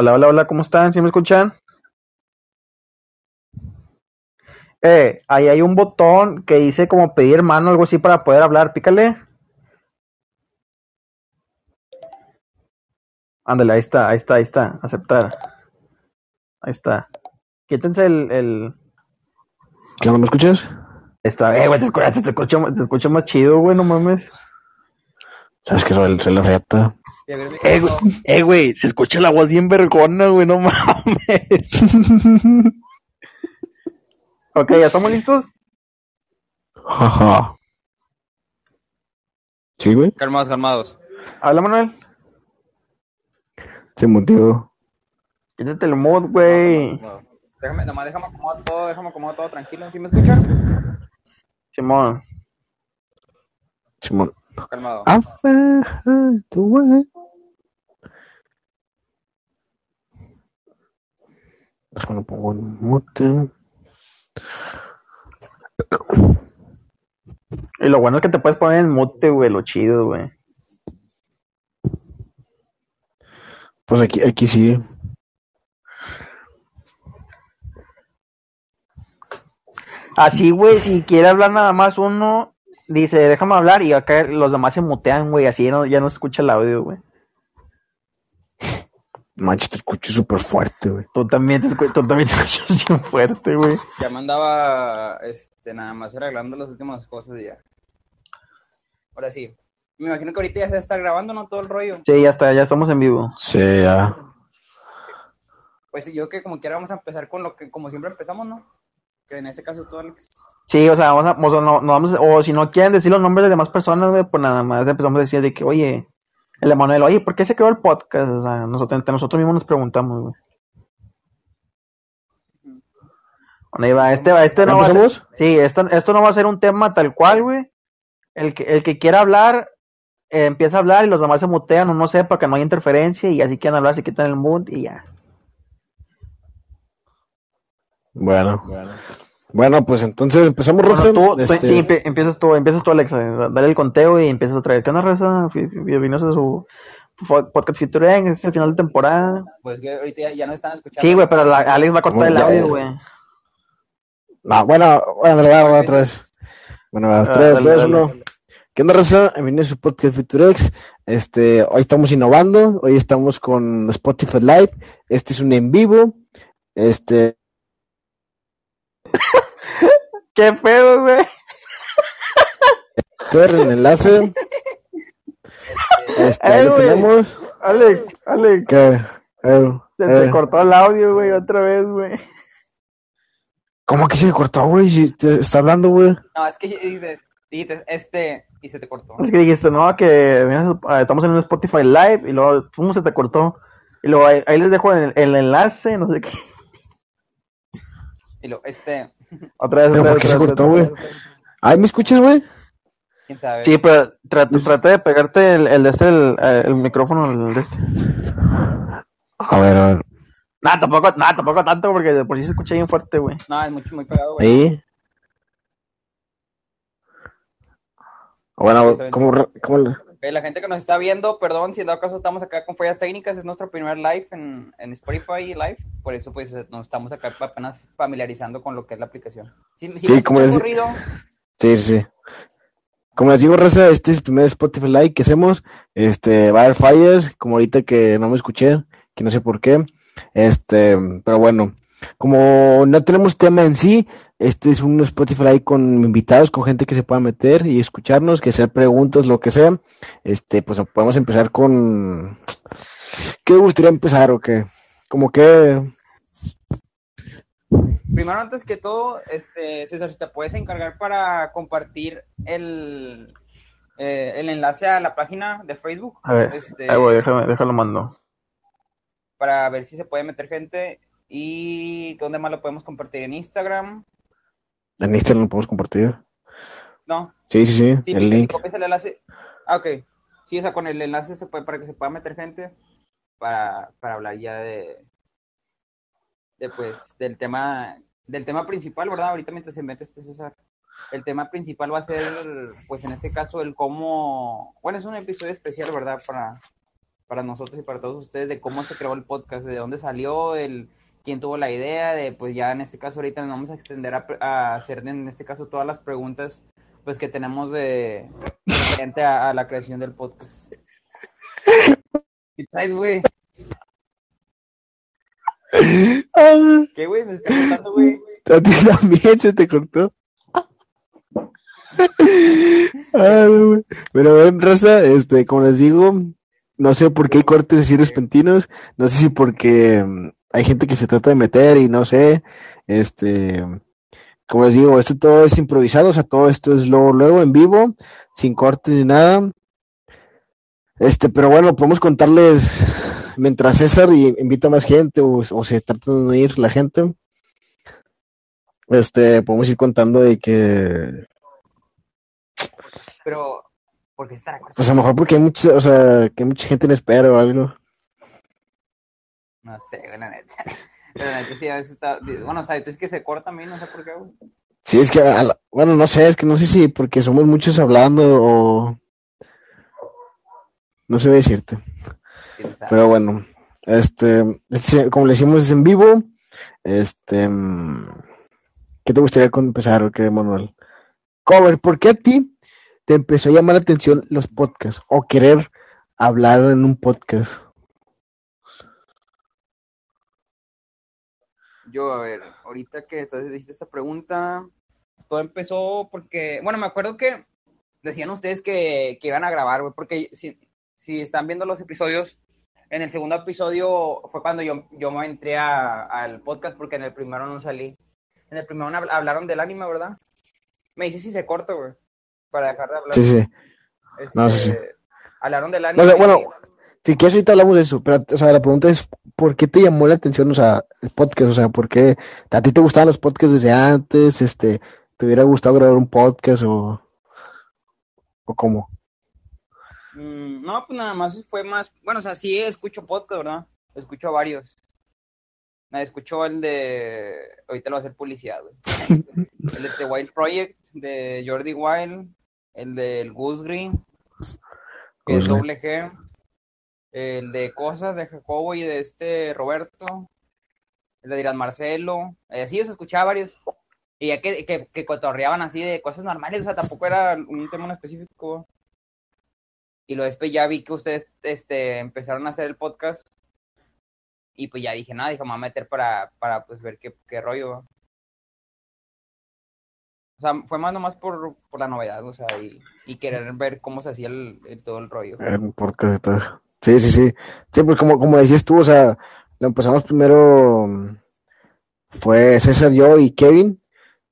Hola, hola, hola, ¿cómo están? ¿Sí me escuchan? Eh, ahí hay un botón que dice como pedir mano, algo así para poder hablar, pícale. Ándale, ahí está, ahí está, ahí está, aceptar. Ahí está. Quítense el, el... ¿Qué onda, me escuchas? Está, eh, güey, te escucho, te escucho, te escucho más chido, güey, no mames. Sabes que soy, soy la reata. Eh, güey, eh, güey, se escucha la voz bien vergona, güey, no mames. ok, ¿ya estamos listos? Jaja. ¿Sí, güey? Calmados, calmados. Habla, Manuel. Sin motivo. Quítate el mood, güey. Déjame, nomás déjame acomodar todo, déjame acomodar todo tranquilo. ¿Sí me escuchan? Simón. Simón. Calmado. Afa, tu güey. Déjame pongo en mute. Y lo bueno es que te puedes poner en mute, güey, lo chido, güey. Pues aquí, aquí sí. Así, güey, si quiere hablar nada más uno, dice, déjame hablar y acá los demás se mutean, güey, así no, ya no se escucha el audio, güey. Manches, te escucho súper fuerte, güey. Tú también te, escu- tú también te escuchas bien fuerte, güey. Ya me andaba, este, nada más arreglando las últimas cosas y ya. Ahora sí. Me imagino que ahorita ya se está grabando, ¿no? Todo el rollo. Sí, ya está, ya estamos en vivo. Sí, ya. Pues yo que como quiera vamos a empezar con lo que, como siempre empezamos, ¿no? Que en este caso tú, Alex. Sí, o sea, vamos a, o sea, no, no vamos, o si no quieren decir los nombres de demás personas, güey, pues nada más empezamos a decir de que, oye, el Emanuel, oye, ¿por qué se creó el podcast? O sea, nosotros, entre nosotros mismos nos preguntamos, güey. Bueno, ahí va, este, va, este ¿Ya no va a ser, sí, esto, esto no va a ser un tema tal cual, güey. El que, el que quiera hablar, eh, empieza a hablar y los demás se mutean o no sé, para que no haya interferencia y así quieren hablar, se quitan el mood y ya. Bueno. Bueno, pues entonces empezamos, Bueno, Rosa. tú, tú- Este, sí, empie- empiezas tú, empiezas tú, Alexa, da- dale el conteo y empiezas otra vez. ¿Qué onda, Rosa? Bienvenidos a su podcast featuring, este es el final de temporada. Pues que ahorita ya, ya no están escuchando. Sí, güey, pero la, Alex va a cortar el Bueno, audio, güey. No, bueno, bueno, dale, otra vez. Bueno, dale, dos, dale. uno. ¿Qué onda, Rosa? Bienvenidos a su podcast Futurex. Este, hoy estamos innovando, hoy estamos con Spotify Live. Este es un en vivo. Este, ¿Qué pedo, güey? ver el enlace. Este, ahí Eh, lo güey. tenemos. Alex, Alex, ¿Qué? Eh, se eh. te cortó el audio, güey, otra vez, güey. ¿Cómo que se me cortó, güey? Si te está hablando, güey. No, es que dijiste, dijiste, este, y se te cortó. Es que dijiste, no, que mira, estamos en un Spotify Live y luego, pum, se te cortó. Y luego ahí, ahí les dejo el, el enlace, no sé qué. Y lo, este, Otra vez, ¿Pero otra por vez, qué se cortó, güey? Ay, ¿me escuchas, güey? quién sabe. Sí, pero trata, trata de pegarte el, el de este, el, eh, el micrófono, el este. A ver, a ver. Nada, tampoco, nada, tampoco tanto, porque de por sí se escucha bien fuerte, güey. No, es mucho, muy pegado, güey. Ahí. Bueno, ¿cómo, cómo la gente que nos está viendo, perdón, si en dado caso estamos acá con fallas técnicas, es nuestro primer live en, en Spotify Live, por eso pues nos estamos acá apenas familiarizando con lo que es la aplicación. Si, si Sí, como les- ruido, Sí, sí, sí. Como les digo, Raza, este es el primer Spotify Live que hacemos. Este, va a haber fallas, como ahorita que no me escuché, que no sé por qué. Este, pero bueno, como no tenemos tema en sí, este es un Spotify con invitados, con gente que se pueda meter y escucharnos, que hacer preguntas, lo que sea. Este, pues podemos empezar con. ¿Qué te gustaría empezar o qué? Como que. primero antes que todo, este, César, si te puedes encargar para compartir el, eh, el enlace a la página de Facebook, A ver, este, ahí voy, déjame, déjalo mando. para ver si se puede meter gente y dónde más lo podemos compartir en Instagram, En Instagram lo podemos compartir. ¿no? Sí, sí, sí, Sí, el link. copias el enlace. Ah, ok. Sí, o sea, con el enlace se puede, para que se pueda meter gente para, para hablar ya de, de pues, del tema, del tema principal, ¿verdad? Ahorita mientras se mete este César. El tema principal va a ser, pues en este caso, el cómo, bueno, es un episodio especial, ¿verdad? Para, para nosotros y para todos ustedes de cómo se creó el podcast, de dónde salió, el quién tuvo la idea, de pues ya en este caso ahorita nos vamos a extender a, a hacer en este caso todas las preguntas pues que tenemos de frente a, a la creación del podcast. ¿Qué traes, güey? ¿Qué, güey? Me está contando, güey. a ti también se te cortó. Pero ven, raza, este, como les digo, no sé por qué hay cortes así repentinos, no sé si porque mm, hay gente que se trata de meter y no sé, este, como les digo, esto todo es improvisado, o sea, todo esto es luego, luego en vivo, sin cortes ni nada. Este, pero bueno, podemos contarles mientras César y- invita a más gente o, o se trata de unir la gente. Este, podemos ir contando de que Pero, ¿por qué cortado? Pues a lo mejor porque hay mucha, o sea, que hay mucha gente en espera o algo. No sé, güey, la neta. Pero la neta sí, a veces está. Bueno, o sea, es que se corta a mí, no sé por qué, güey. Sí, es que, la- bueno, no sé, es que no sé si porque somos muchos hablando o... No sé decirte, pero bueno, este, este, como le decimos es en vivo, este, ¿qué te gustaría empezar, o qué, Manuel? Cover, ¿por qué a ti te empezó a llamar la atención los podcasts o querer hablar en un podcast? Yo, a ver, ahorita que entonces hiciste esa pregunta, todo empezó porque, bueno, me acuerdo que decían ustedes que, que iban a grabar, güey, porque si, si están viendo los episodios, en el segundo episodio fue cuando yo, yo me entré a- al podcast porque en el primero no salí. En el primero hab- hablaron del anime, ¿verdad? Me dice si se corta, güey, para dejar de hablar. Sí, sí. Este, no, sí, sí. Hablaron del anime. No sé, bueno, Si quieres, ahorita hablamos de eso, pero, o sea, la pregunta es, ¿por qué te llamó la atención, o sea, el podcast? O sea, ¿por qué a ti te gustaban los podcasts desde antes? Este, ¿te hubiera gustado grabar un podcast o, o cómo? Mm, no, pues nada más fue más. Bueno, o sea, sí escucho podcast, ¿verdad? Escucho varios. Me escucho el de. Ahorita lo voy a hacer publicidad, güey. El de The Wild Project, de Jordi Wild. El del Goose Green, que es doble G. El de Cosas de Jacobo y de este Roberto. El de Dirán Marcelo. Eh, sí, escuchaba varios. Y ya que, que, que cotorreaban así de cosas normales, o sea, tampoco era un tema en específico. Y luego después ya vi que ustedes este, empezaron a hacer el podcast. Y pues ya dije, nada, dije, me voy a meter para, para pues ver qué, qué rollo. O sea, fue más nomás por, por la novedad, o sea, y, y querer ver cómo se hacía el, todo el rollo. Un podcast. Sí, sí, sí. Sí, pues como, como decías tú, o sea, lo empezamos primero, mm, fue César, yo y Kevin,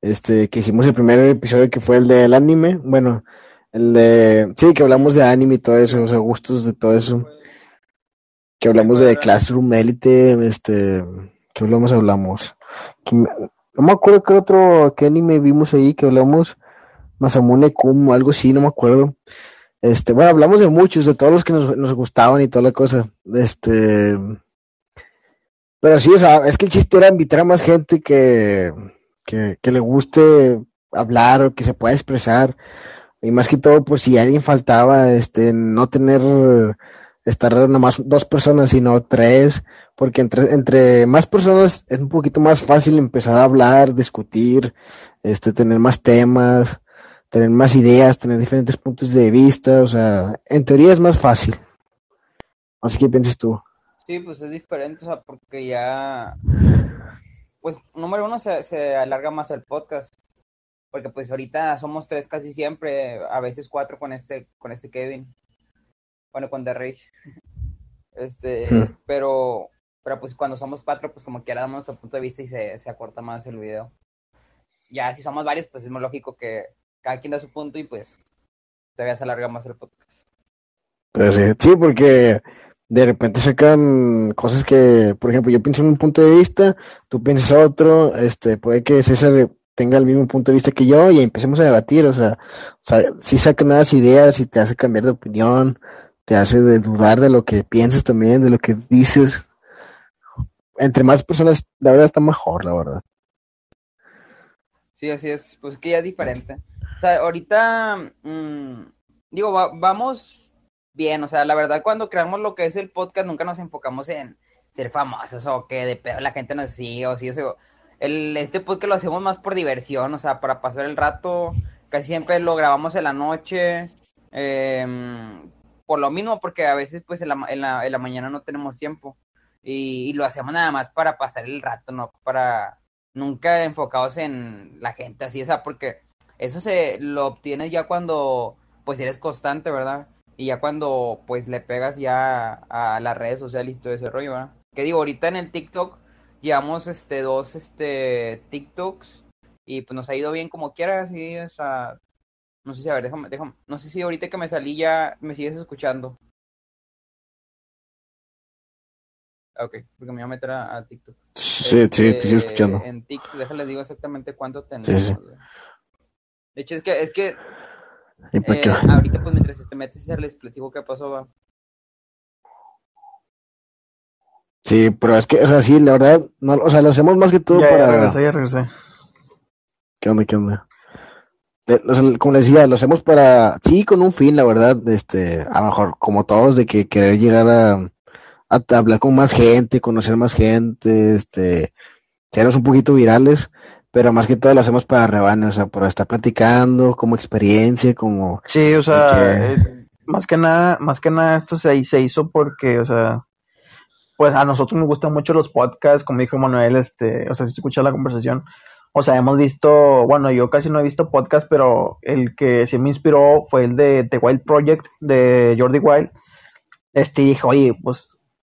este, que hicimos el primer episodio que fue el del anime, bueno, el de, sí, que hablamos de anime y todo eso, o sea, gustos de todo eso. que hablamos de Classroom Elite, este, ¿qué hablamos? Hablamos. Que no me acuerdo qué otro, qué anime vimos ahí que hablamos, Masamune Kum, algo así, no me acuerdo. Este, bueno, hablamos de muchos, de todos los que nos, nos gustaban y toda la cosa. Este, pero sí, es que el chiste era invitar a más gente que, que, le guste hablar o que se pueda expresar. Y más que todo, por si alguien faltaba, este, no tener estar nomás dos personas, sino tres, porque entre, entre más personas es un poquito más fácil empezar a hablar, discutir, este, tener más temas, tener más ideas, tener diferentes puntos de vista, o sea, en teoría es más fácil. Así que piensas tú. Sí, pues es diferente, o sea, porque ya, pues número uno se, se alarga más el podcast, porque pues ahorita somos tres casi siempre, a veces cuatro con este, con este Kevin, bueno, con The Rage, este, Hmm. pero, pero pues cuando somos cuatro, pues como quiera damos nuestro punto de vista y se, se acorta más el video. Ya si somos varios, pues es muy lógico que cada quien da su punto y pues todavía se alarga más el podcast. Pero sí, sí, porque de repente sacan cosas que, por ejemplo, yo pienso en un punto de vista, tú piensas otro, este, puede que César tenga el mismo punto de vista que yo y empecemos a debatir, o sea, o sea, sí sacan nuevas ideas y te hace cambiar de opinión, te hace de dudar de lo que piensas también, de lo que dices. Entre más personas, la verdad está mejor, la verdad. Sí, así es, pues que ya es diferente. O sea, ahorita, mm, digo, va- vamos, bien, o sea, la verdad cuando creamos lo que es el podcast nunca nos enfocamos en ser famosos o que de pedo la gente nos sigue o sí, o sea, el, este podcast lo hacemos más por diversión, o sea, para pasar el rato, casi siempre lo grabamos en la noche, em, por lo mismo, porque a veces pues en la, en la, en la mañana no tenemos tiempo y, y, lo hacemos nada más para pasar el rato, no para nunca enfocados en la gente así, o sea, porque eso se lo obtienes ya cuando pues eres constante, ¿verdad? Y ya cuando pues le pegas ya a las redes sociales y todo ese rollo, ¿verdad? Que digo, ahorita en el TikTok llevamos este dos este TikToks y pues nos ha ido bien como quieras, y o sea, no sé si a ver, déjame, déjame, no sé si ahorita que me salí ya me sigues escuchando. Ok, porque me voy a meter a, a TikTok. Sí, este, sí, te sigo escuchando. En TikTok, déjale digo exactamente cuánto tenemos. Sí, sí. De hecho, es que, es que eh, ahorita pues mientras te metes les platico qué pasó, va. Sí, pero es que, o sea, sí, la verdad, no, o sea, lo hacemos más que todo ya, para... Ya regresé, ya regresé. ¿Qué onda, qué onda? O sea, como les decía, lo hacemos para, sí, con un fin, la verdad, este, a lo mejor, como todos, de que querer llegar a, a hablar con más gente, conocer más gente, este, sernos un poquito virales, pero más que todo lo hacemos para rebanes, o sea, para estar platicando, como experiencia, como... Sí, o sea, que... eh, más que nada, más que nada esto se, se hizo porque, o sea, pues a nosotros nos gustan mucho los podcasts, como dijo Manuel, este, o sea, si se escucha la conversación, o sea, hemos visto, bueno, yo casi no he visto podcast, pero el que sí me inspiró fue el de The Wild Project de Jordi Wild. Este, y dije, oye, pues,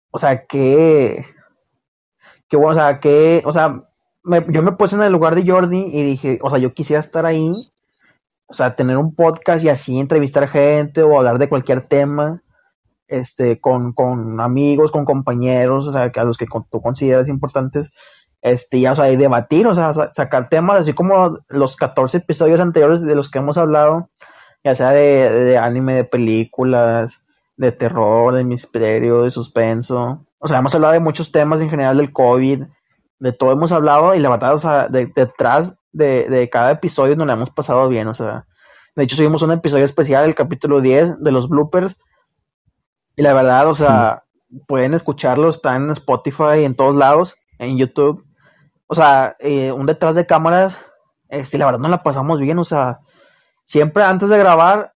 o sea, que, que bueno, o sea, que, o sea, me, yo me puse en el lugar de Jordi y dije, o sea, yo quisiera estar ahí, o sea, tener un podcast y así entrevistar gente o hablar de cualquier tema este, con, con amigos, con compañeros, o sea, a los que tú consideras importantes, este, ya, o sea, y debatir, o sea, sacar temas, así como los 14 episodios anteriores de los que hemos hablado, ya sea de, de anime, de películas, de terror, de misterio, de suspenso, o sea, hemos hablado de muchos temas en general del COVID, de todo hemos hablado, y la verdad, o sea, de, detrás de, de cada episodio nos la hemos pasado bien, o sea, de hecho subimos un episodio especial, el capítulo 10 de los bloopers, y la verdad, o sea, sí. pueden escucharlo, está en Spotify, en todos lados, en YouTube. O sea, eh, un detrás de cámaras, este, la verdad no la pasamos bien, o sea, siempre antes de grabar,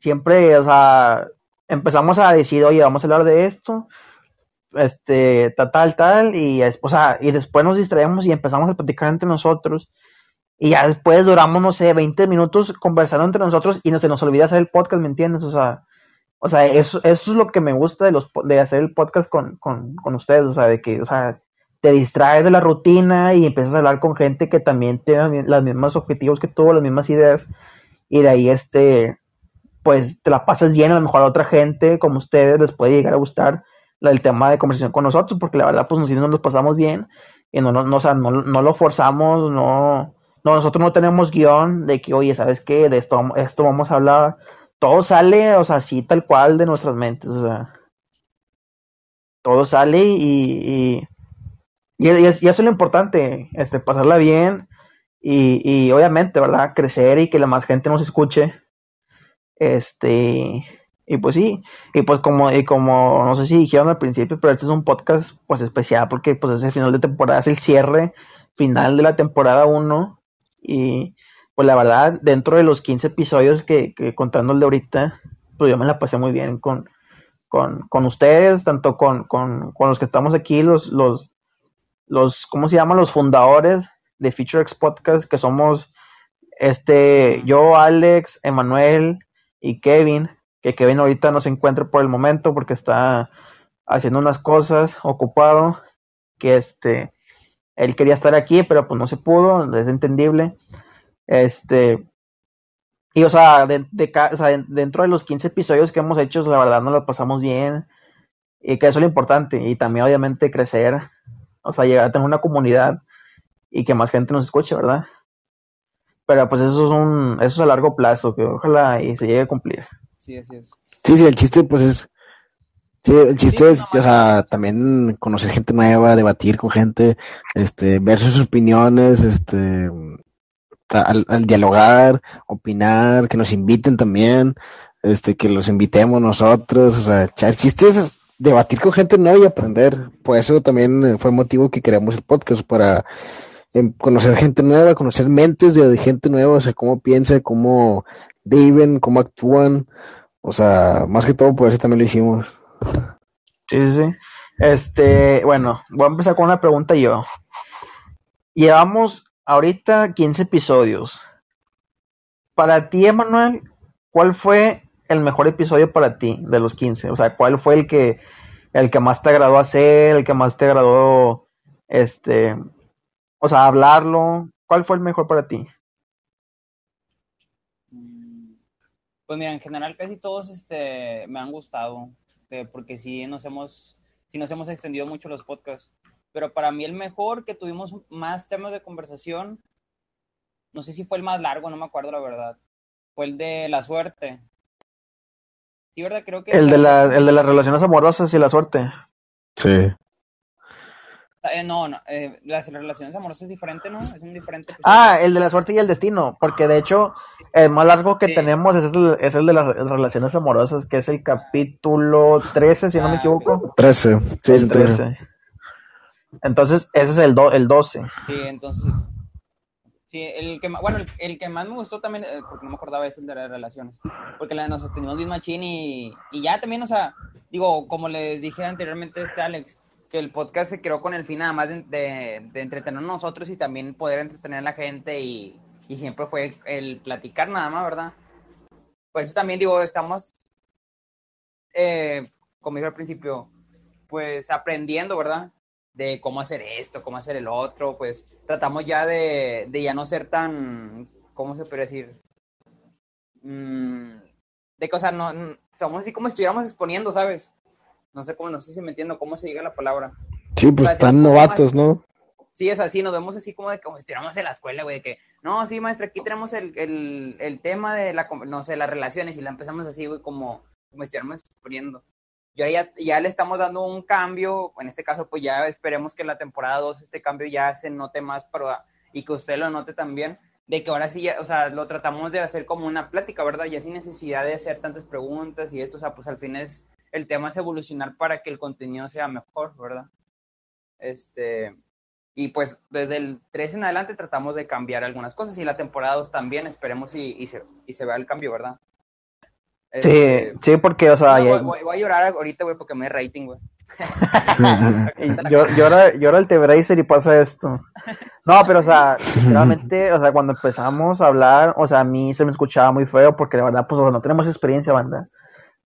siempre, o sea, empezamos a decir, oye, vamos a hablar de esto, este, tal, tal, tal, y, o sea, y después nos distraemos y empezamos a platicar entre nosotros. Y ya después duramos, no sé, 20 minutos conversando entre nosotros y no se nos olvida hacer el podcast, ¿me entiendes? O sea, o sea, eso, eso es lo que me gusta de los de hacer el podcast con, con, con ustedes, o sea, de que, o sea, te distraes de la rutina y empiezas a hablar con gente que también tiene los mismos objetivos que tú, las mismas ideas, y de ahí este, pues te la pasas bien, a lo mejor a otra gente como ustedes les puede llegar a gustar el tema de conversación con nosotros, porque la verdad, pues nosotros nos pasamos bien, y no, no, o sea, no, no lo forzamos, no, no, nosotros no tenemos guion de que, oye, ¿sabes qué? De esto, esto vamos a hablar, todo sale, o sea, así tal cual de nuestras mentes, o sea, todo sale y, y, y eso es lo importante, este, pasarla bien y, y obviamente, ¿verdad? Crecer y que la más gente nos escuche, este, y pues sí, y pues como, y como, no sé si dijeron al principio, pero este es un podcast pues especial porque pues es el final de temporada, es el cierre final de la temporada 1 y pues la verdad, dentro de los 15 episodios que, que de ahorita, pues yo me la pasé muy bien con, con, con ustedes, tanto con, con, con, los que estamos aquí, los, los, los, ¿cómo se llaman? Los fundadores de FeatureX Podcast, que somos este, yo, Alex, Emanuel y Kevin, que Kevin ahorita no se encuentra por el momento porque está haciendo unas cosas, ocupado, que este, él quería estar aquí, pero pues no se pudo, es entendible. Este, y o sea, dentro de los 15 episodios que hemos hecho, la verdad nos lo pasamos bien. Y que eso es lo importante. Y también obviamente crecer, o sea, llegar a tener una comunidad y que más gente nos escuche, ¿verdad? Pero pues eso es un, eso es a largo plazo, que ojalá y se llegue a cumplir. Sí, así es. Sí, sí, el chiste pues es, sí, el chiste sí, es, no, o sea, también conocer gente nueva, debatir con gente, este, ver sus opiniones, este, al, al, dialogar, opinar, que nos inviten también, este, que los invitemos nosotros, o sea, el chiste es debatir con gente nueva y aprender. Por eso también fue el motivo que creamos el podcast, para em, conocer gente nueva, conocer mentes de, gente nueva, o sea, cómo piensa, cómo viven, cómo actúan, o sea, más que todo por eso también lo hicimos. Sí, sí, sí. Este, bueno, voy a empezar con una pregunta yo. Llevamos ahorita 15 episodios. Para ti, Emanuel, ¿cuál fue el mejor episodio para ti de los 15? O sea, ¿cuál fue el que el que más te agradó hacer, el que más te agradó este, o sea, hablarlo? ¿Cuál fue el mejor para ti? Pues mira, en general casi todos este me han gustado, porque sí nos hemos sí nos hemos extendido mucho los podcasts pero para mí el mejor que tuvimos más temas de conversación, no sé si fue el más largo, no me acuerdo la verdad, fue el de la suerte. Sí, ¿verdad? Creo que... El de, la, el de las relaciones amorosas y la suerte. Sí. Eh, no, no, eh, las relaciones amorosas es diferente, ¿no? Es un diferente. Ah, el de la suerte y el destino, porque de hecho el más largo que tenemos es el, es el, de las relaciones amorosas, que es el capítulo 13, si no me Ah, equivoco. 13, sí, El el 13. Entonces, ese es el, do, el 12. Sí, entonces. Sí, el que más, bueno, el, el que más me gustó también, eh, porque no me acordaba, es el de las relaciones. Porque la, nos extendimos bien machín y, y ya también, o sea, digo, como les dije anteriormente, este Alex, que el podcast se creó con el fin nada más de, de, de nosotros y también poder entretener a la gente y, y siempre fue el platicar nada más, ¿verdad? Por eso también digo, estamos, eh, como dije al principio, pues aprendiendo, ¿verdad? de cómo hacer esto, cómo hacer el otro, pues tratamos ya de, de ya no ser tan, ¿cómo se puede decir? Mm, de no, no- somos así como si estuviéramos exponiendo, ¿sabes? No sé cómo, no sé si me entiendo cómo se diga la palabra. Sí, pues Para están novatos, ¿no? Sí, es así, nos vemos así como de como estuviéramos en la escuela, güey, de que, no, sí, maestra, aquí tenemos el, el, el tema de la, no sé, las relaciones y la empezamos así, güey, como, como estuviéramos exponiendo. Ya, ya, ya le estamos dando un cambio, en este caso, pues ya esperemos que en la temporada 2 este cambio ya se note más para, y que usted lo note también, de que ahora sí, ya, o sea, lo tratamos de hacer como una plática, ¿verdad? Ya sin necesidad de hacer tantas preguntas y esto, o sea, pues al fin es, el tema es evolucionar para que el contenido sea mejor, ¿verdad? Este, y pues desde el 3 en adelante tratamos de cambiar algunas cosas y la temporada 2 también, esperemos y, y, se, y se vea el cambio, ¿verdad? Sí, Este, sí, porque, o sea, no, ya- voy, a llorar ahorita, güey, porque me dé rating, güey. Yo- llora, llora el T-Bracer y pasa esto. No, pero, o sea, sinceramente, o sea, cuando empezamos a hablar, o sea, a mí se me escuchaba muy feo porque la verdad, pues, o sea, no tenemos experiencia, banda.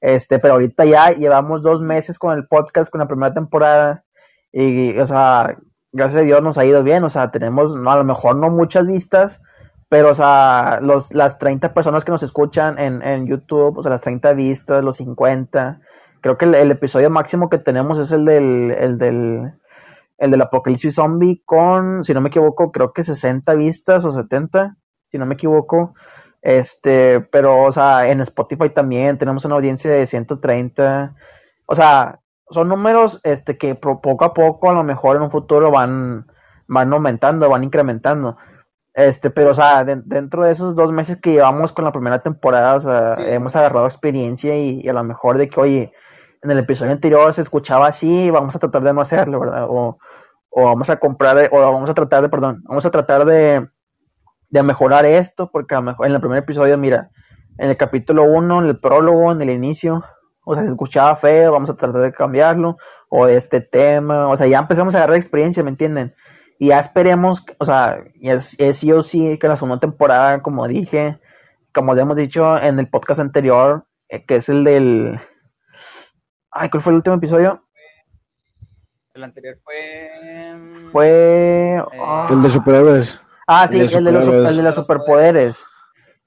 Este, pero ahorita ya llevamos dos meses con el podcast, con la primera temporada, y, o sea, gracias a Dios nos ha ido bien, o sea, tenemos, a lo mejor no muchas vistas, pero, o sea, los, las 30 personas que nos escuchan en, en YouTube, o sea, las 30 vistas, los 50, creo que el, el episodio máximo que tenemos es el del, el del, el del Apocalipsis Zombie con, si no me equivoco, creo que 60 vistas o 70, si no me equivoco. Este, pero, o sea, en Spotify también tenemos una audiencia de 130. O sea, son números este, que poco a poco, a lo mejor en un futuro van, van aumentando, van incrementando. Este, pero, o sea, de- dentro de esos dos meses que llevamos con la primera temporada, o sea, Sí. hemos agarrado experiencia y, y a lo mejor de que, oye, en el episodio anterior se escuchaba así, vamos a tratar de no hacerlo, ¿verdad? O, o vamos a comprar, o vamos a tratar de, perdón, vamos a tratar de, de mejorar esto, porque a lo mejor en el primer episodio, mira, en el capítulo 1, en el prólogo, en el inicio, o sea, se escuchaba feo, vamos a tratar de cambiarlo, o de este tema, o sea, ya empezamos a agarrar experiencia, ¿me entienden? Y ya esperemos, o sea, y es, es sí o sí que la segunda temporada, como dije, como ya hemos dicho en el podcast anterior, eh, que es el del... Ay, ¿cuál fue el último episodio? El anterior fue... mm, Fue... ah, El de superhéroes. Ah, sí, El de el de, los, el de los superpoderes.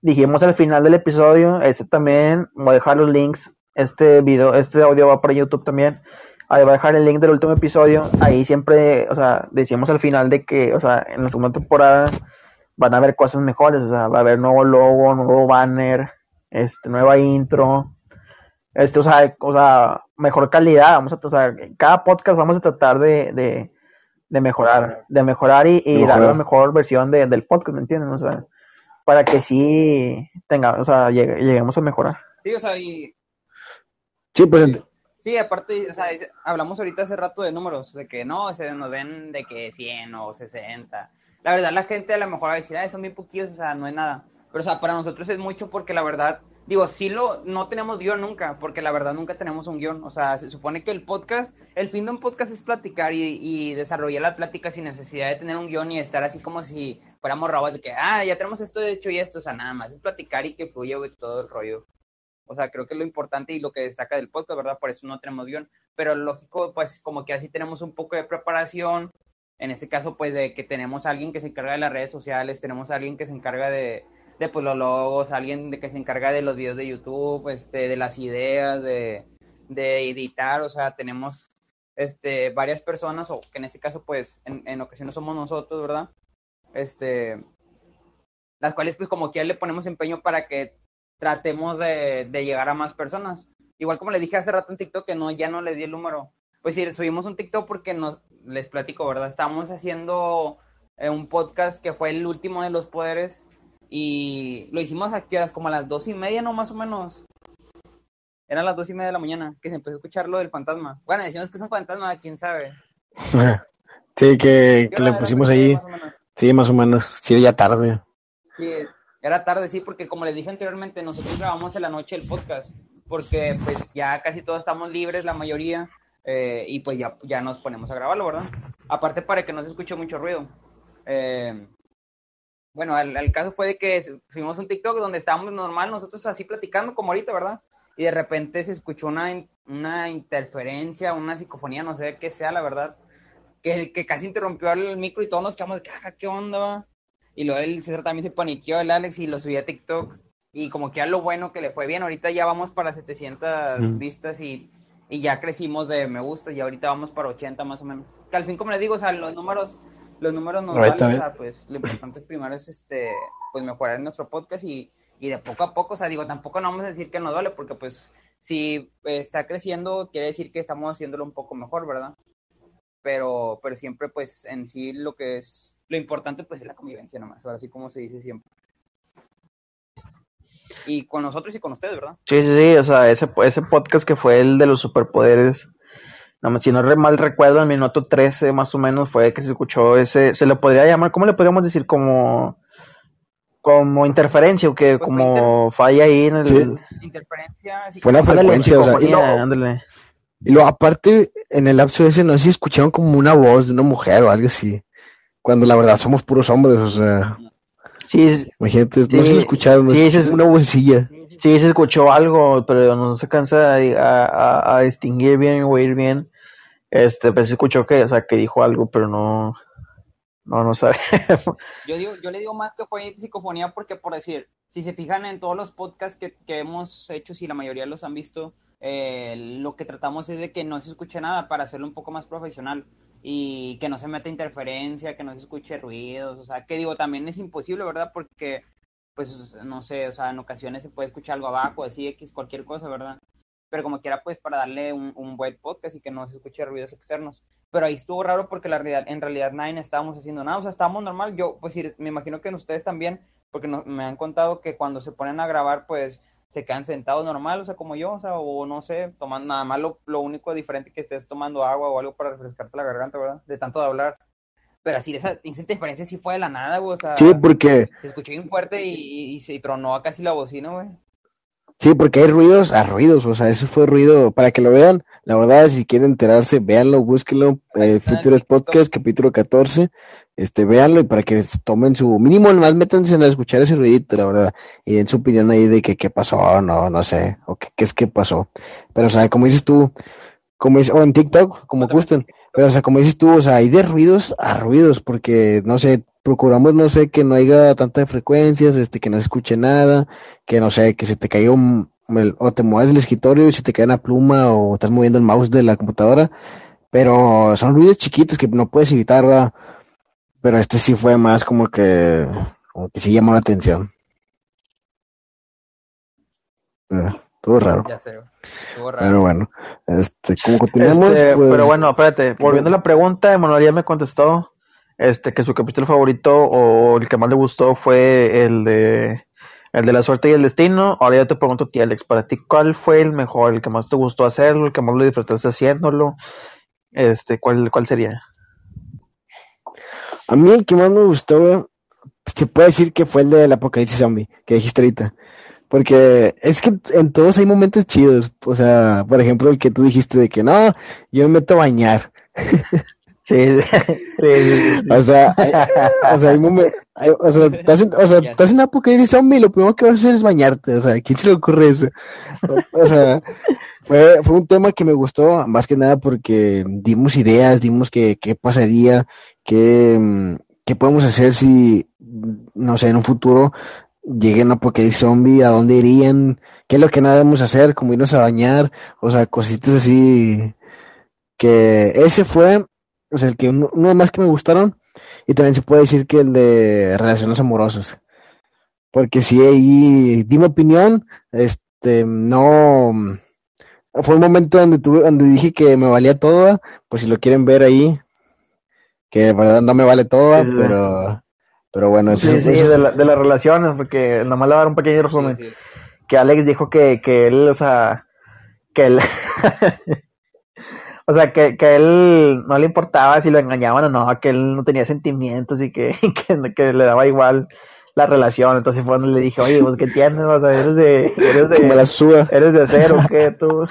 Dijimos al final del episodio, ese también, voy a dejar los links, este video, este audio va para YouTube también, ahí voy a dejar el link del último episodio, ahí siempre, o sea, decimos al final de que, o sea, en la segunda temporada van a haber cosas mejores, o sea, va a haber nuevo logo, nuevo banner, este, nueva intro, este, o sea, o sea, mejor calidad, vamos a, o sea, en cada podcast vamos a tratar de, de, de mejorar, de mejorar y, y dar la mejor versión de- del podcast, ¿me entienden? O sea, para que sí tenga, o sea, llegue- lleguemos a mejorar. Sí, o sea, y Sí, pues Sí, aparte, o sea, es- hablamos ahorita hace rato de números, de que no, se nos ven de que 100 o 60. La verdad, la gente a lo mejor va a decir, ah, son muy poquitos, o sea, no es nada. Pero, o sea, para nosotros es mucho porque la verdad, digo, sí lo, no tenemos guion nunca, porque la verdad nunca tenemos un guion. O sea, se supone que el podcast, el fin de un podcast es platicar y, desarrollar la plática sin necesidad de tener un guion y estar así como si fuéramos robots de que, ah, ya tenemos esto hecho y esto, o sea, nada más es platicar y que fluya, todo el rollo. O sea, creo que lo importante y lo que destaca del podcast, ¿verdad? Por eso no tenemos guion. Pero lógico, pues como que así tenemos un poco de preparación. En ese caso, pues de que tenemos alguien que se encarga de las redes sociales, tenemos a alguien que se encarga de, de pues, los logos, alguien de que se encarga de los videos de YouTube, este, de las ideas, de, de editar. O sea, tenemos este, varias personas, o que en este caso, pues en, en ocasiones somos nosotros, ¿verdad? Este, las cuales pues como que ya le ponemos empeño para que tratemos de, de llegar a más personas. Igual como les dije hace rato en TikTok que no, ya no les di el número. Pues sí, subimos un TikTok porque nos, les platico, ¿verdad? Estábamos haciendo eh, un podcast que fue el último de los poderes y lo hicimos a las como a las dos y media, ¿no? Más o menos. Eran las dos y media de la mañana que se empezó a escuchar lo del fantasma. Bueno, decimos que es un fantasma, quién sabe. sí, que, que ¿Qué le pusimos Más ahí. menos. Sí, más o menos. Sí, ya tarde. Sí, era tarde, sí, porque como les dije anteriormente, nosotros grabamos en la noche el podcast, porque pues ya casi todos estamos libres, la mayoría, eh, y pues ya, ya nos ponemos a grabarlo, ¿verdad? Aparte para que no se escuche mucho ruido. Eh, bueno, el, el caso fue de que subimos un TikTok donde estábamos normal, nosotros así platicando como ahorita, ¿verdad? Y de repente se escuchó una, una interferencia, una psicofonía, no sé qué sea, la verdad, que, que casi interrumpió el micro y todos nos quedamos de que, "Ah, ¿qué onda? va?". Y luego el César también se paniqueó, el Alex, y lo subí a TikTok. Y como que a lo bueno que le fue bien. Ahorita ya vamos para 700 Mm. vistas y, y ya crecimos de me gusta y ahorita vamos para 80 más o menos. Que al fin, como les digo, o sea, los números, los números nos Ahorita valen, o sea, pues lo importante primero es este, pues mejorar nuestro podcast y, y de poco a poco, o sea, digo, tampoco no vamos a decir que nos duele porque pues si está creciendo quiere decir que estamos haciéndolo un poco mejor, ¿verdad? pero, pero siempre pues en sí lo que es lo importante pues es la convivencia nomás, ahora sí como se dice siempre. Y con nosotros y con ustedes, ¿verdad? Sí, sí, sí, o sea, ese, ese podcast que fue el de los superpoderes, no, si no re- mal recuerdo, en minuto 13 más o menos fue que se escuchó ese, se le podría llamar, ¿cómo le podríamos decir? Como, como interferencia o que Pues como falla ahí en el... Sí. Interferencia, así Fue Ándale, frecuencia, o sea, y lo- ándale. Y luego, aparte, en el lapso ese, no sé si escucharon como una voz de una mujer o algo así. Cuando la verdad somos puros hombres, o sea, Sí, imagínate, no Sí, sé si lo escucharon, no sí, sí, una vocecilla. sí se escuchó algo, pero no se cansa a, a- a distinguir bien o oír bien. Este, pues escuchó que, o sea, que dijo algo, pero no, no, no sabe. Yo digo, yo le digo más que fue psicofonía porque por decir, si se fijan en todos los podcasts que, que hemos hecho, si la mayoría los han visto, eh, lo que tratamos es de que no se escuche nada para hacerlo un poco más profesional y que no se meta interferencia, que no se escuche ruidos, o sea, que digo, también es imposible, ¿verdad? Porque, pues, no sé, o sea, en ocasiones se puede escuchar algo abajo, así X, cualquier cosa, ¿verdad? Pero como quiera, pues, para darle un, un buen podcast y que no se escuche ruidos externos. Pero ahí estuvo raro porque la realidad, en realidad nadie estábamos haciendo nada, o sea, estábamos normal. Yo, pues sí, me imagino que en ustedes también, porque no- me han contado que cuando se ponen a grabar, pues se quedan sentados normal, o sea, como yo, o sea, o no sé, tomando nada más lo, lo único diferente que estés tomando agua o algo para refrescarte la garganta, ¿verdad? De tanto de hablar. Pero así, esa, esa interferencia sí fue de la nada, güey, o sea, Sí, porque, se escuchó bien fuerte y, y- y se tronó casi la bocina, güey. Sí, porque hay ruidos a ruidos, o sea, ese fue ruido, para que lo vean, la verdad, si quieren enterarse, véanlo, búsquenlo, eh, Futures. Podcast, capítulo 14, este, véanlo y para que tomen su, mínimo, más métanse a escuchar ese ruidito, la verdad, y den su opinión ahí de que qué pasó, no, no sé, o qué, qué es que pasó, pero, o sea, como dices tú, como dices, o en TikTok, como gusten, pero, o sea, como dices tú, o sea, hay de ruidos a ruidos, porque, no sé, procuramos, no sé, que no haya tanta frecuencias, este, que no se escuche nada, que no sé, que se te caiga un, el- o te mueves del escritorio y se te cae una pluma o estás moviendo el mouse de la computadora, pero son ruidos chiquitos que no puedes evitar, ¿verdad? Pero este sí fue más como que, como que sí llamó la atención. Eh, Estuvo raro. Ya sé, güey. Estuvo raro. Pero bueno, este, como continuamos, Este, pues, pero bueno, espérate, volviendo a la pregunta, Emanuel ya me contestó este que su capítulo favorito o el que más le gustó fue el de El de la suerte y el destino. Ahora yo te pregunto a ti, Alex, para ti, ¿cuál fue el mejor? ¿El que más te gustó hacerlo? ¿El que más lo disfrutaste haciéndolo? Este, ¿cuál, cuál sería? A mí el que más me gustó, se puede decir que fue el del apocalipsis zombie, que dijiste ahorita. Porque es que en todos hay momentos chidos. O sea, por ejemplo, el que tú dijiste de que no, yo me meto a bañar. Sí, sí, sí, sí. O sea, hay, o sea, hay momen- hay- o sea, estás en, o sea, estás en apocalipsis zombie y lo primero que vas a hacer es bañarte. O sea, ¿a quién se le ocurre eso? O, o sea, fue, fue un tema que me gustó más que nada porque dimos ideas, dimos que qué pasaría, qué, qué podemos hacer si, no sé, en un futuro lleguen a apocalipsis zombie, a dónde irían, qué es lo que no debemos hacer, como irnos a bañar, o sea, cositas así que ese fue, o sea, el que uno, uno más que me gustaron y también se puede decir que el de relaciones amorosas. Porque sí, ahí di mi opinión, este, no, fue un momento donde tuve, donde dije que me valía todo, por si lo quieren ver ahí, que de verdad no me vale todo, Sí, pero, pero bueno, eso, Sí, sí, eso- de, la- de las relaciones, porque nomás le voy a dar un pequeño resumen. Sí, sí. Que Alex dijo que, que él, o sea, que él, o sea, que, que a él no le importaba si lo engañaban o no, que él no tenía sentimientos y que, que, que le daba igual la relación. Entonces fue donde le dije, oye, pues, ¿qué tienes? O sea, eres de, eres que me la de, suba. eres de acero, ¿qué tú?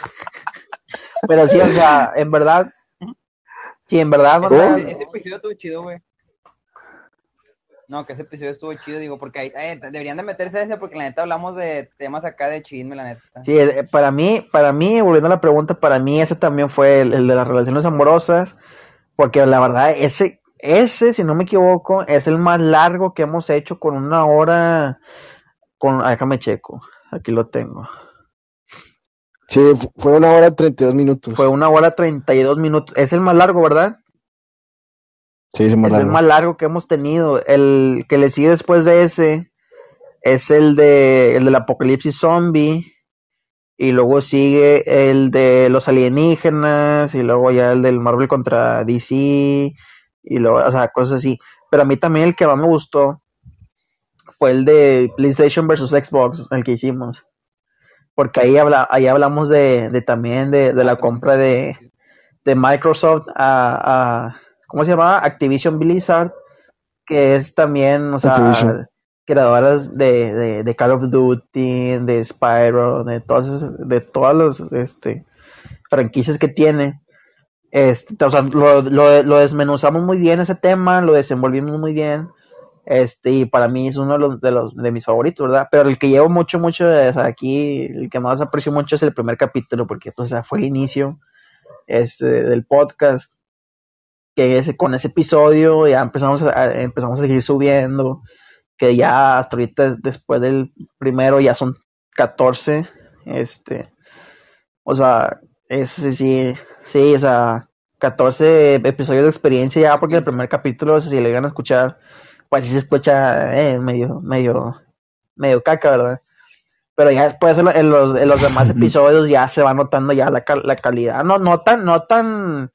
Pero sí, o sea, en verdad, sí, en verdad, o Ese, sea, ese- ese episodio estuvo chido, güey. No, que ese episodio estuvo chido, digo, porque ahí, eh, deberían de meterse a ese porque la neta hablamos de temas acá de chisme, la neta. Sí, eh, para mí, para mí, volviendo a la pregunta, para mí ese también fue el, el de las relaciones amorosas, porque la verdad, ese, ese, si no me equivoco, es el más largo que hemos hecho con una hora, con, ah, déjame checo, aquí lo tengo. Sí, fu- fue una hora 32 minutos. Fue una hora 32 minutos, es el más largo, ¿verdad? Sí, es más Es el más largo que hemos tenido. El que le sigue después de ese es el de el del apocalipsis zombie. Y luego sigue el de los alienígenas. Y luego ya el del Marvel contra DC. Y luego, o sea, cosas así. Pero a mí también el que más me gustó fue el de PlayStation versus Xbox, el que hicimos. Porque ahí, habla, ahí hablamos de, de también de, de la compra de, de Microsoft a, a- ¿cómo se llamaba? Activision Blizzard, que es también, o sea, Activision. creadoras de, de, de Call of Duty, de Spyro, de todas de todas las este, franquicias que tiene. Este, o sea, lo, lo, lo desmenuzamos muy bien ese tema, lo desenvolvimos muy bien. Este, y para mí es uno de los, de los de mis favoritos, ¿verdad? Pero el que llevo mucho, mucho, o sea, aquí, el que más aprecio mucho es el primer capítulo, porque pues, o sea, fue el inicio este, del podcast. Que ese, con ese episodio ya empezamos a, empezamos a seguir subiendo. Que ya hasta ahorita, después del primero, ya son 14. Este, o sea, ese sí, sí, o sea, 14 episodios de experiencia ya, porque el primer capítulo, si le llegan a escuchar, pues sí se escucha eh, medio, medio, medio caca, ¿verdad? Pero ya después en, lo- en los, en los demás episodios ya se va notando ya la, la calidad, no, no tan, no tan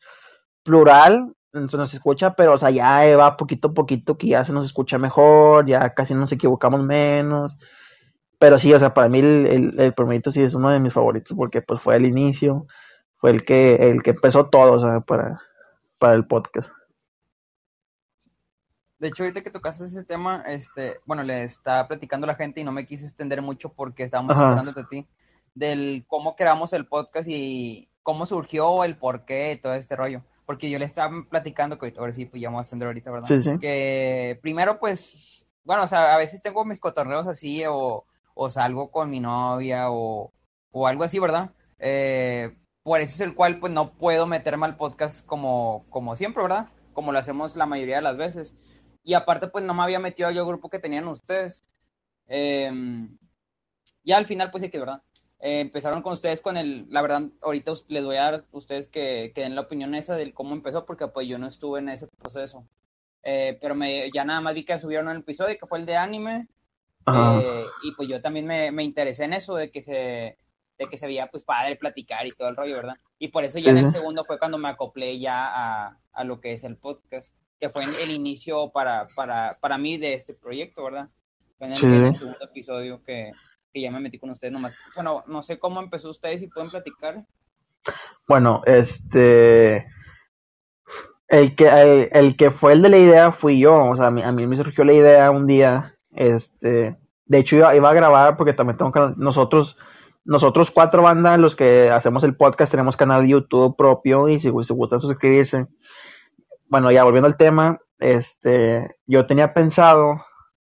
plural, se nos escucha, pero o sea, ya va poquito a poquito que ya se nos escucha mejor, ya casi nos equivocamos menos. Pero sí, o sea, para mí el, el, el primerito sí es uno de mis favoritos porque pues fue el inicio, fue el que, el que empezó todo, o sea, para, para el podcast. De hecho, ahorita que tocaste ese tema, este, bueno, le estaba platicando a la gente y no me quise extender mucho porque estábamos esperándote a ti, del cómo creamos el podcast y cómo surgió, el por qué, y todo este rollo. Porque yo le estaba platicando, que ahora sí, pues ya voy a extender ahorita, ¿verdad? Sí, sí. Que primero, pues, bueno, o sea, a veces tengo mis cotorreos así o, o salgo con mi novia o, o algo así, ¿verdad? Eh, por eso es el cual, pues, no puedo meterme al podcast como, como siempre, ¿verdad? Como lo hacemos la mayoría de las veces. Y aparte, pues no me había metido yo al grupo que tenían ustedes. Eh, ya al final, pues sí que, ¿verdad? Eh, empezaron con ustedes con el, la verdad, ahorita les voy a dar a ustedes que, que den la opinión esa del cómo empezó, porque pues yo no estuve en ese proceso. Eh, pero me, ya nada más vi que subieron un episodio que fue el de anime. Eh, y pues yo también me, me interesé en eso, de que se de que se veía pues padre platicar y todo el rollo, ¿verdad? Y por eso ya Sí, en el sí. segundo fue cuando me acoplé ya a, a lo que es el podcast, que fue el inicio para, para, para mí de este proyecto, ¿verdad? Fue en el, Sí, en sí. el segundo episodio que, que ya me metí con ustedes nomás. Bueno, no sé cómo empezó ustedes, si pueden platicar. Bueno, este. El que, el, el que fue el de la idea fui yo. O sea, a mí, a mí me surgió la idea un día. Este. De hecho, iba, iba a grabar porque también tengo que. Nosotros, nosotros cuatro bandas, los que hacemos el podcast, tenemos canal de YouTube propio. Y si les gusta suscribirse. Bueno, ya volviendo al tema. Este. Yo tenía pensado.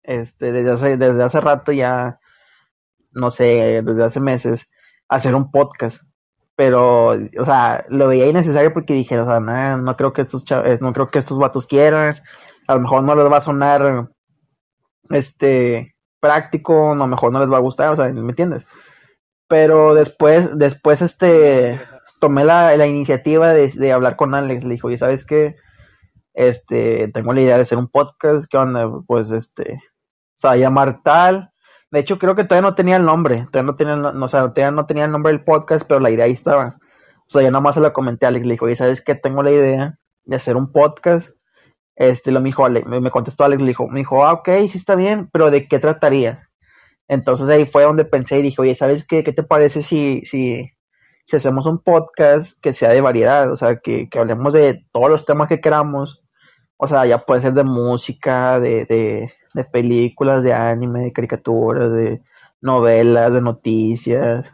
Este, desde desde hace rato ya. No sé, desde hace meses. Hacer un podcast. Pero o sea lo veía innecesario porque dije o sea nah, no creo que estos cha- eh, no creo que estos vatos quieran. A lo mejor no les va a sonar este práctico a lo mejor no les va a gustar o sea me entiendes pero después después este tomé la, la iniciativa de, de hablar con Alex. Le dijo y sabes qué este tengo la idea de hacer un podcast qué onda pues este se va a llamar tal de hecho, creo que todavía no tenía el nombre. Todavía no tenía, no, o sea, todavía no tenía el nombre del podcast, pero la idea ahí estaba. O sea, yo nada más se la comenté a Alex. Le dijo, oye, ¿sabes qué? Tengo la idea de hacer un podcast. Este, lo me dijo, Alex, me contestó Alex, le dijo, me dijo, ah, ok, sí está bien, pero ¿de qué trataría? Entonces ahí fue donde pensé y dije, oye, ¿sabes qué? ¿Qué te parece si, si, si hacemos un podcast que sea de variedad? O sea, que, que hablemos de todos los temas que queramos. O sea, ya puede ser de música, de, de, de películas, de anime, de caricaturas, de novelas, de noticias,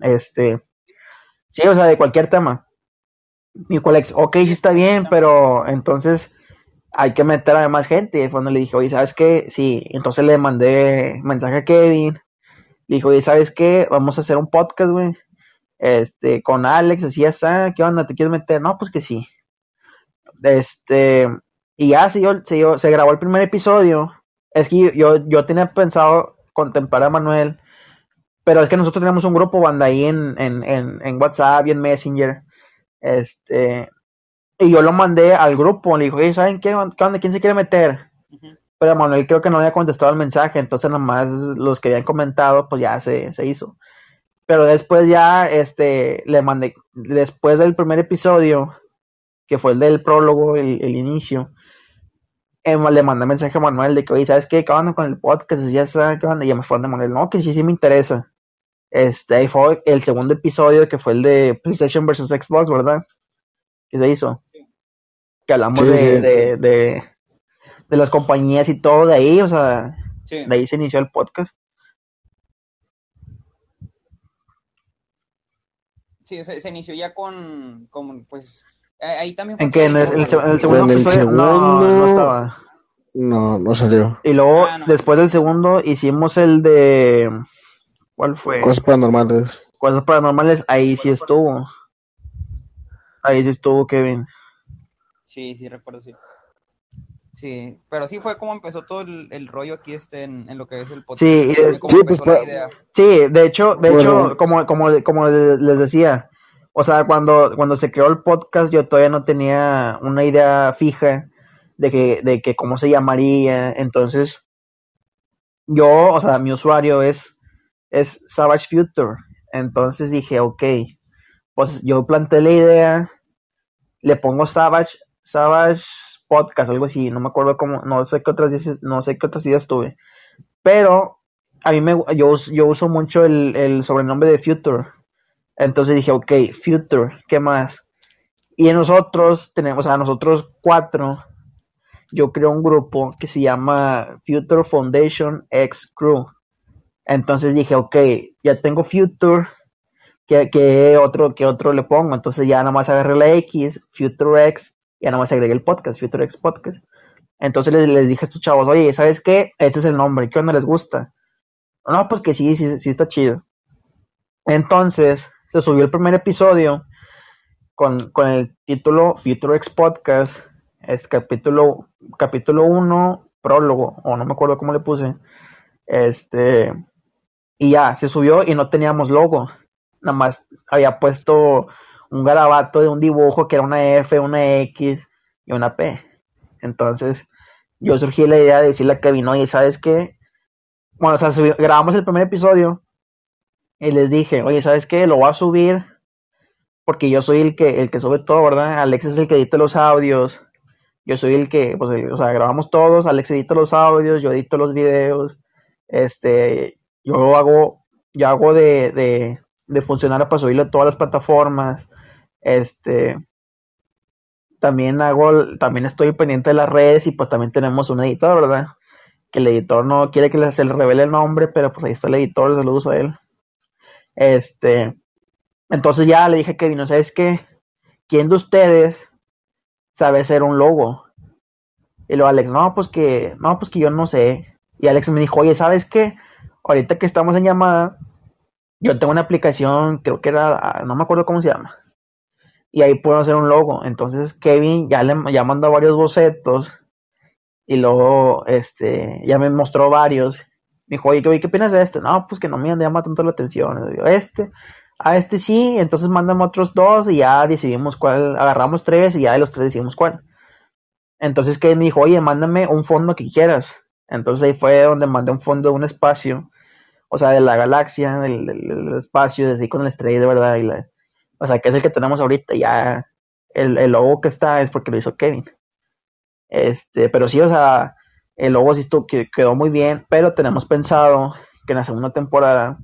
este, sí, o sea, de cualquier tema. Y Alex, ok, sí está bien, pero entonces hay que meter a más gente. Y donde le dije, oye, ¿sabes qué? Sí, entonces le mandé mensaje a Kevin. Le dije, oye, ¿sabes qué? Vamos a hacer un podcast, güey. Este, con Alex, así ya está. ¿Qué onda? ¿Te quieres meter? No, pues que sí. Este, y ya se, dio- se, dio- se grabó el primer episodio. Es que yo, yo tenía pensado contemplar a Manuel, pero es que nosotros tenemos un grupo banda ahí en, en, en, en WhatsApp y en Messenger. Este, y yo lo mandé al grupo, le dijo, "Oye, ¿saben qué? ¿Qué onda? ¿Quién se quiere meter? Pero Manuel creo que no había contestado el mensaje, entonces nomás los que habían comentado, pues ya se, se hizo. Pero después ya, este, le mandé, después del primer episodio, que fue el del prólogo, el, el inicio, eh, le mandé mensaje a Manuel de que, oye, ¿sabes qué? ¿Qué onda con el podcast? Y ya sabes, ¿qué onda? Y ya me fue de Manuel, no, que sí, sí me interesa. Este, ahí fue el segundo episodio, que fue el de PlayStation versus Xbox, ¿verdad? Que se hizo. Que hablamos Sí, de, sí. De, de, de las compañías y todo de ahí, o sea, Sí. de ahí se inició el podcast. Sí, se, se inició ya con, con pues, ahí también En fue que en el, en el se- en el segundo En el episodio, no, no estaba. No, no salió. Y luego, Ah, no. después del segundo, hicimos el de. ¿Cuál fue? Cosas paranormales. Cosas paranormales, ahí sí estuvo. Ahí sí estuvo Kevin. Sí, sí, recuerdo, sí. Sí, pero sí fue como empezó todo el, el rollo aquí este en, en lo que es el podcast. Sí, pues. Sí, de hecho, de Bueno. hecho, como, como, como les decía, o sea, cuando, cuando se creó el podcast, yo todavía no tenía una idea fija de que, de que cómo se llamaría. Entonces, yo, o sea, mi usuario es, es Savage Future. Entonces dije, ok, pues yo planteé la idea, le pongo Savage, Savage Podcast, algo así, no me acuerdo cómo, no sé qué otras, no sé qué otras ideas tuve. Pero a mí me, yo, yo uso mucho el, el sobrenombre de Future. Entonces dije, ok, Future, ¿qué más? Y nosotros tenemos, a nosotros cuatro, yo creo un grupo que se llama Future Foundation X Crew. Entonces dije, ok, ya tengo Future, ¿qué, otro, qué otro le pongo? Entonces ya nada más agarré la X, Future X, ya nada más agregué el podcast, Future X Podcast. Entonces les, les dije a estos chavos, oye, ¿sabes qué? Este es el nombre, ¿qué onda les gusta? No, pues que sí, sí, sí está chido. Entonces, se subió el primer episodio con, con el título Future X Podcast, es capítulo, capítulo 1, prólogo, o no me acuerdo cómo le puse. Este, y ya, se subió y no teníamos logo. Nada más había puesto un garabato de un dibujo que era una F, una X y una P. Entonces, yo surgí la idea de decirle a Kevin, oye, ¿sabes qué? Bueno, o sea, subi- grabamos el primer episodio y les dije, oye, ¿sabes qué? Lo voy a subir porque yo soy el que, el que sube todo, ¿verdad? Alex es el que edita los audios. Yo soy el que, pues, o sea, grabamos todos, Alex edita los audios, yo edito los videos. Este, yo hago, yo hago de, de, de funcionario para subirlo a todas las plataformas. Este, también hago, también estoy pendiente de las redes y pues también tenemos un editor, ¿verdad? Que el editor no quiere que se le revele el nombre, pero pues ahí está el editor, se lo uso a él. Este, entonces ya le dije a Kevin, ¿sabes qué? ¿Quién de ustedes sabe hacer un logo? Y luego Alex, no, pues que, no, pues que yo no sé. Y Alex me dijo, oye, ¿sabes qué? Ahorita que estamos en llamada, yo tengo una aplicación, creo que era, no me acuerdo cómo se llama. Y ahí puedo hacer un logo. Entonces Kevin ya le ya mandó varios bocetos. Y luego, este, ya me mostró varios. Me dijo, oye, ¿qué, opinas de este? No, pues que no me llama tanto la atención. este, a este sí, entonces mándame otros dos y ya decidimos cuál, agarramos tres y ya de los tres decidimos cuál. Entonces que me dijo, oye, mándame un fondo que quieras. Entonces ahí fue donde mandé un fondo de un espacio, o sea, de la galaxia, del, espacio, desde ahí con la estrella de verdad. O sea, que es el que tenemos ahorita. Ya el, el logo que está es porque lo hizo Kevin. Este, pero sí, o sea, el logo sí quedó muy bien, pero tenemos pensado que en la segunda temporada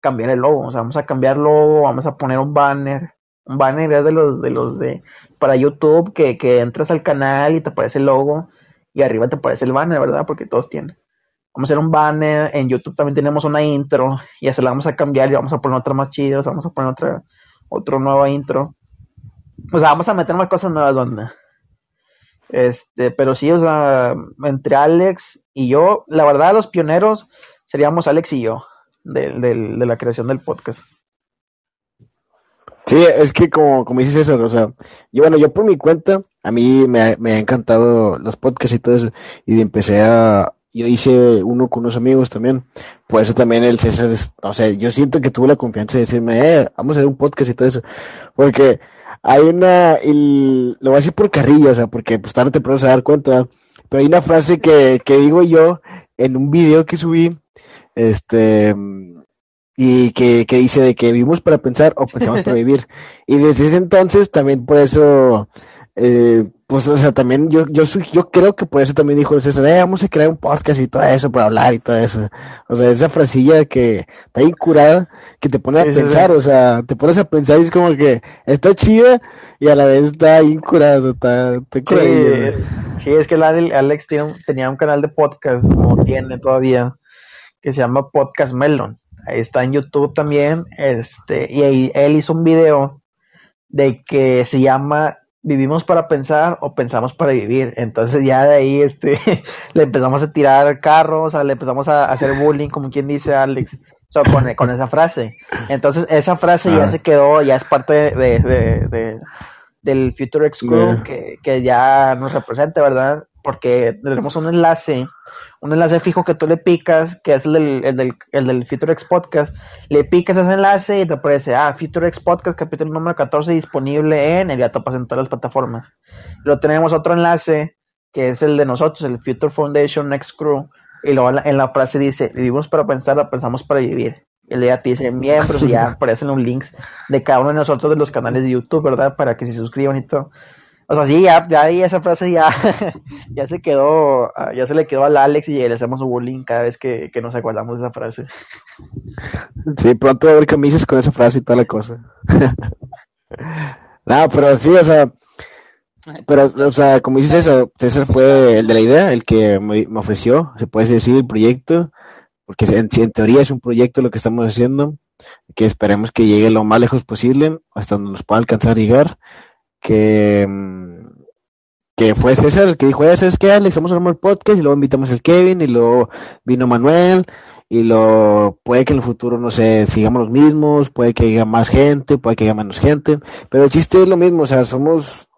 cambiar el logo. O sea, vamos a cambiar logo, vamos a poner un banner. Un banner de los de los de para YouTube que, que entras al canal y te aparece el logo y arriba te aparece el banner, ¿verdad? Porque todos tienen. Vamos a hacer un banner, en YouTube también tenemos una intro, y se la vamos a cambiar y vamos a poner otra más chida, vamos a poner otra, otro nuevo intro. O sea, vamos a meter más cosas nuevas donde. Este, pero sí, o sea, entre Alex y yo, la verdad, los pioneros seríamos Alex y yo de, de, la creación del podcast. Sí, es que como, como dices eso, o sea, yo bueno, yo por mi cuenta, a mí me, me ha encantado los podcasts y todo eso, y empecé a, yo hice uno con unos amigos también, por eso también el César, o sea, yo siento que tuve la confianza de decirme, eh, vamos a hacer un podcast y todo eso, porque hay una, y lo voy a decir por carrilla, o sea, porque pues tarde te puedes dar cuenta, pero hay una frase que, que digo yo en un video que subí, este, y que, que dice de que vivimos para pensar o pensamos para vivir. Y desde ese entonces también por eso, eh, pues, o sea, también yo, yo, yo creo que por eso también dijo César, eh, vamos a crear un podcast y todo eso para hablar y todo eso. O sea, esa frasilla que está ahí curada, que te pone a pensar, o sea, te pones a pensar y es como que está chida y a la vez está ahí curada, está, está sí, es que Alex tenía un canal de podcast, como tiene todavía que se llama Podcast Melon. Ahí está en YouTube también. Este, y ahí, él hizo un video de que se llama Vivimos para pensar o pensamos para vivir. Entonces ya de ahí este, le empezamos a tirar carros, o sea, le empezamos a hacer bullying, como quien dice Alex, o con, con, esa frase. Entonces esa frase ya se quedó, ya es parte de, de, de, del Future X Crew que, que ya nos representa, ¿verdad? Porque tenemos un enlace un enlace fijo que tú le picas, que es el del, el del, el del FutureX Podcast, le picas ese enlace y te aparece, ah, FutureX Podcast, capítulo número 14, disponible en, el ya topas en todas las plataformas. Luego tenemos otro enlace, que es el de nosotros, el Future Foundation Next Crew, y luego en la, frase dice, vivimos para pensar, pensamos para vivir. Y le ya te dice miembros y ya aparecen los links de cada uno de nosotros de los canales de YouTube, ¿verdad? Para que se suscriban y todo. O sea, sí, ya, ya esa frase ya, ya se quedó, ah, ya se le quedó al Alex y le hacemos un bullying cada vez que, nos acordamos de esa frase. Sí, pronto a haber camisas con esa frase y toda la cosa. no, pero sí, o sea, pero, o sea, como dices eso, César fue el de la idea, el que me, ofreció, se puede decir, el proyecto, porque en, en, teoría es un proyecto lo que estamos haciendo, que esperemos que llegue lo más lejos posible, hasta donde nos pueda alcanzar a llegar que, mm, que fue César el que dijo, ya sabes qué, Alex, vamos a armar podcast y luego invitamos al Kevin y luego vino Manuel y lo puede que en el futuro, no sé, sigamos los mismos, puede que haya más gente, puede que haya menos gente, pero el chiste es lo mismo, o sea, somos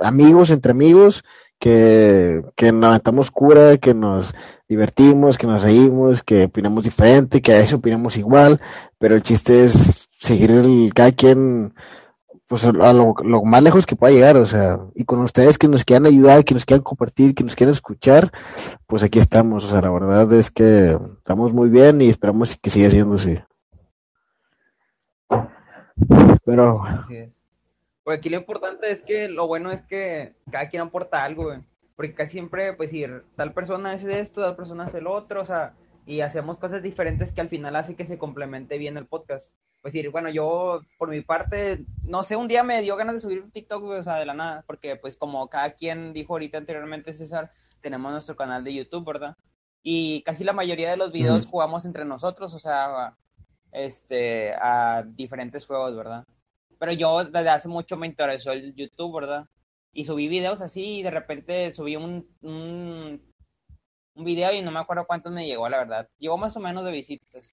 amigos entre amigos que, que nos cura, que nos divertimos, que nos reímos, que opinamos diferente, que a eso opinamos igual, pero el chiste es seguir el, cada quien pues a lo, más lejos que pueda llegar, o sea, y con ustedes que nos quieran ayudar, que nos quieran compartir, que nos quieran escuchar, pues aquí estamos, o sea, la verdad es que estamos muy bien y esperamos que siga siendo así. Pero... Pues aquí lo importante es que lo bueno es que cada quien aporta algo, güey. Porque casi siempre, pues, si tal persona hace esto, tal persona hace lo otro, o sea, y hacemos cosas diferentes que al final hace que se complemente bien el podcast. Pues decir, bueno, yo por mi parte, no sé, un día me dio ganas de subir TikTok, o sea, de la nada, porque pues como cada quien dijo ahorita anteriormente, César, tenemos nuestro canal de YouTube, ¿verdad? Y casi la mayoría de los videos jugamos entre nosotros, o sea, este, a diferentes juegos, ¿verdad? Pero yo desde hace mucho me interesó el YouTube, ¿verdad? Y subí videos así y de repente subí un, un, un video y no me acuerdo cuántos me llegó, la verdad. Llegó más o menos de visitas.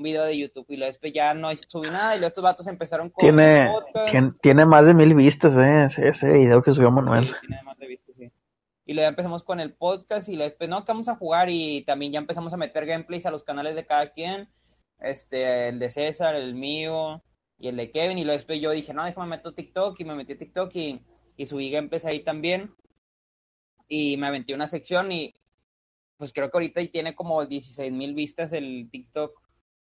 Un video de YouTube y luego después ya no subí nada y luego estos vatos empezaron con... Tiene, tiene, tiene, más de mil vistas, ¿eh? Ese, ese video que subió Manuel. Sí, tiene más de vistas, sí. Y luego empezamos con el podcast y luego después, no, que vamos a jugar y también ya empezamos a meter gameplays a los canales de cada quien. Este, el de César, el mío, y el de Kevin, y luego después yo dije, no, déjame meter TikTok, y me metí a TikTok y, y subí gameplays ahí también, y me aventé una sección, y pues creo que ahorita tiene como 16 mil vistas el TikTok,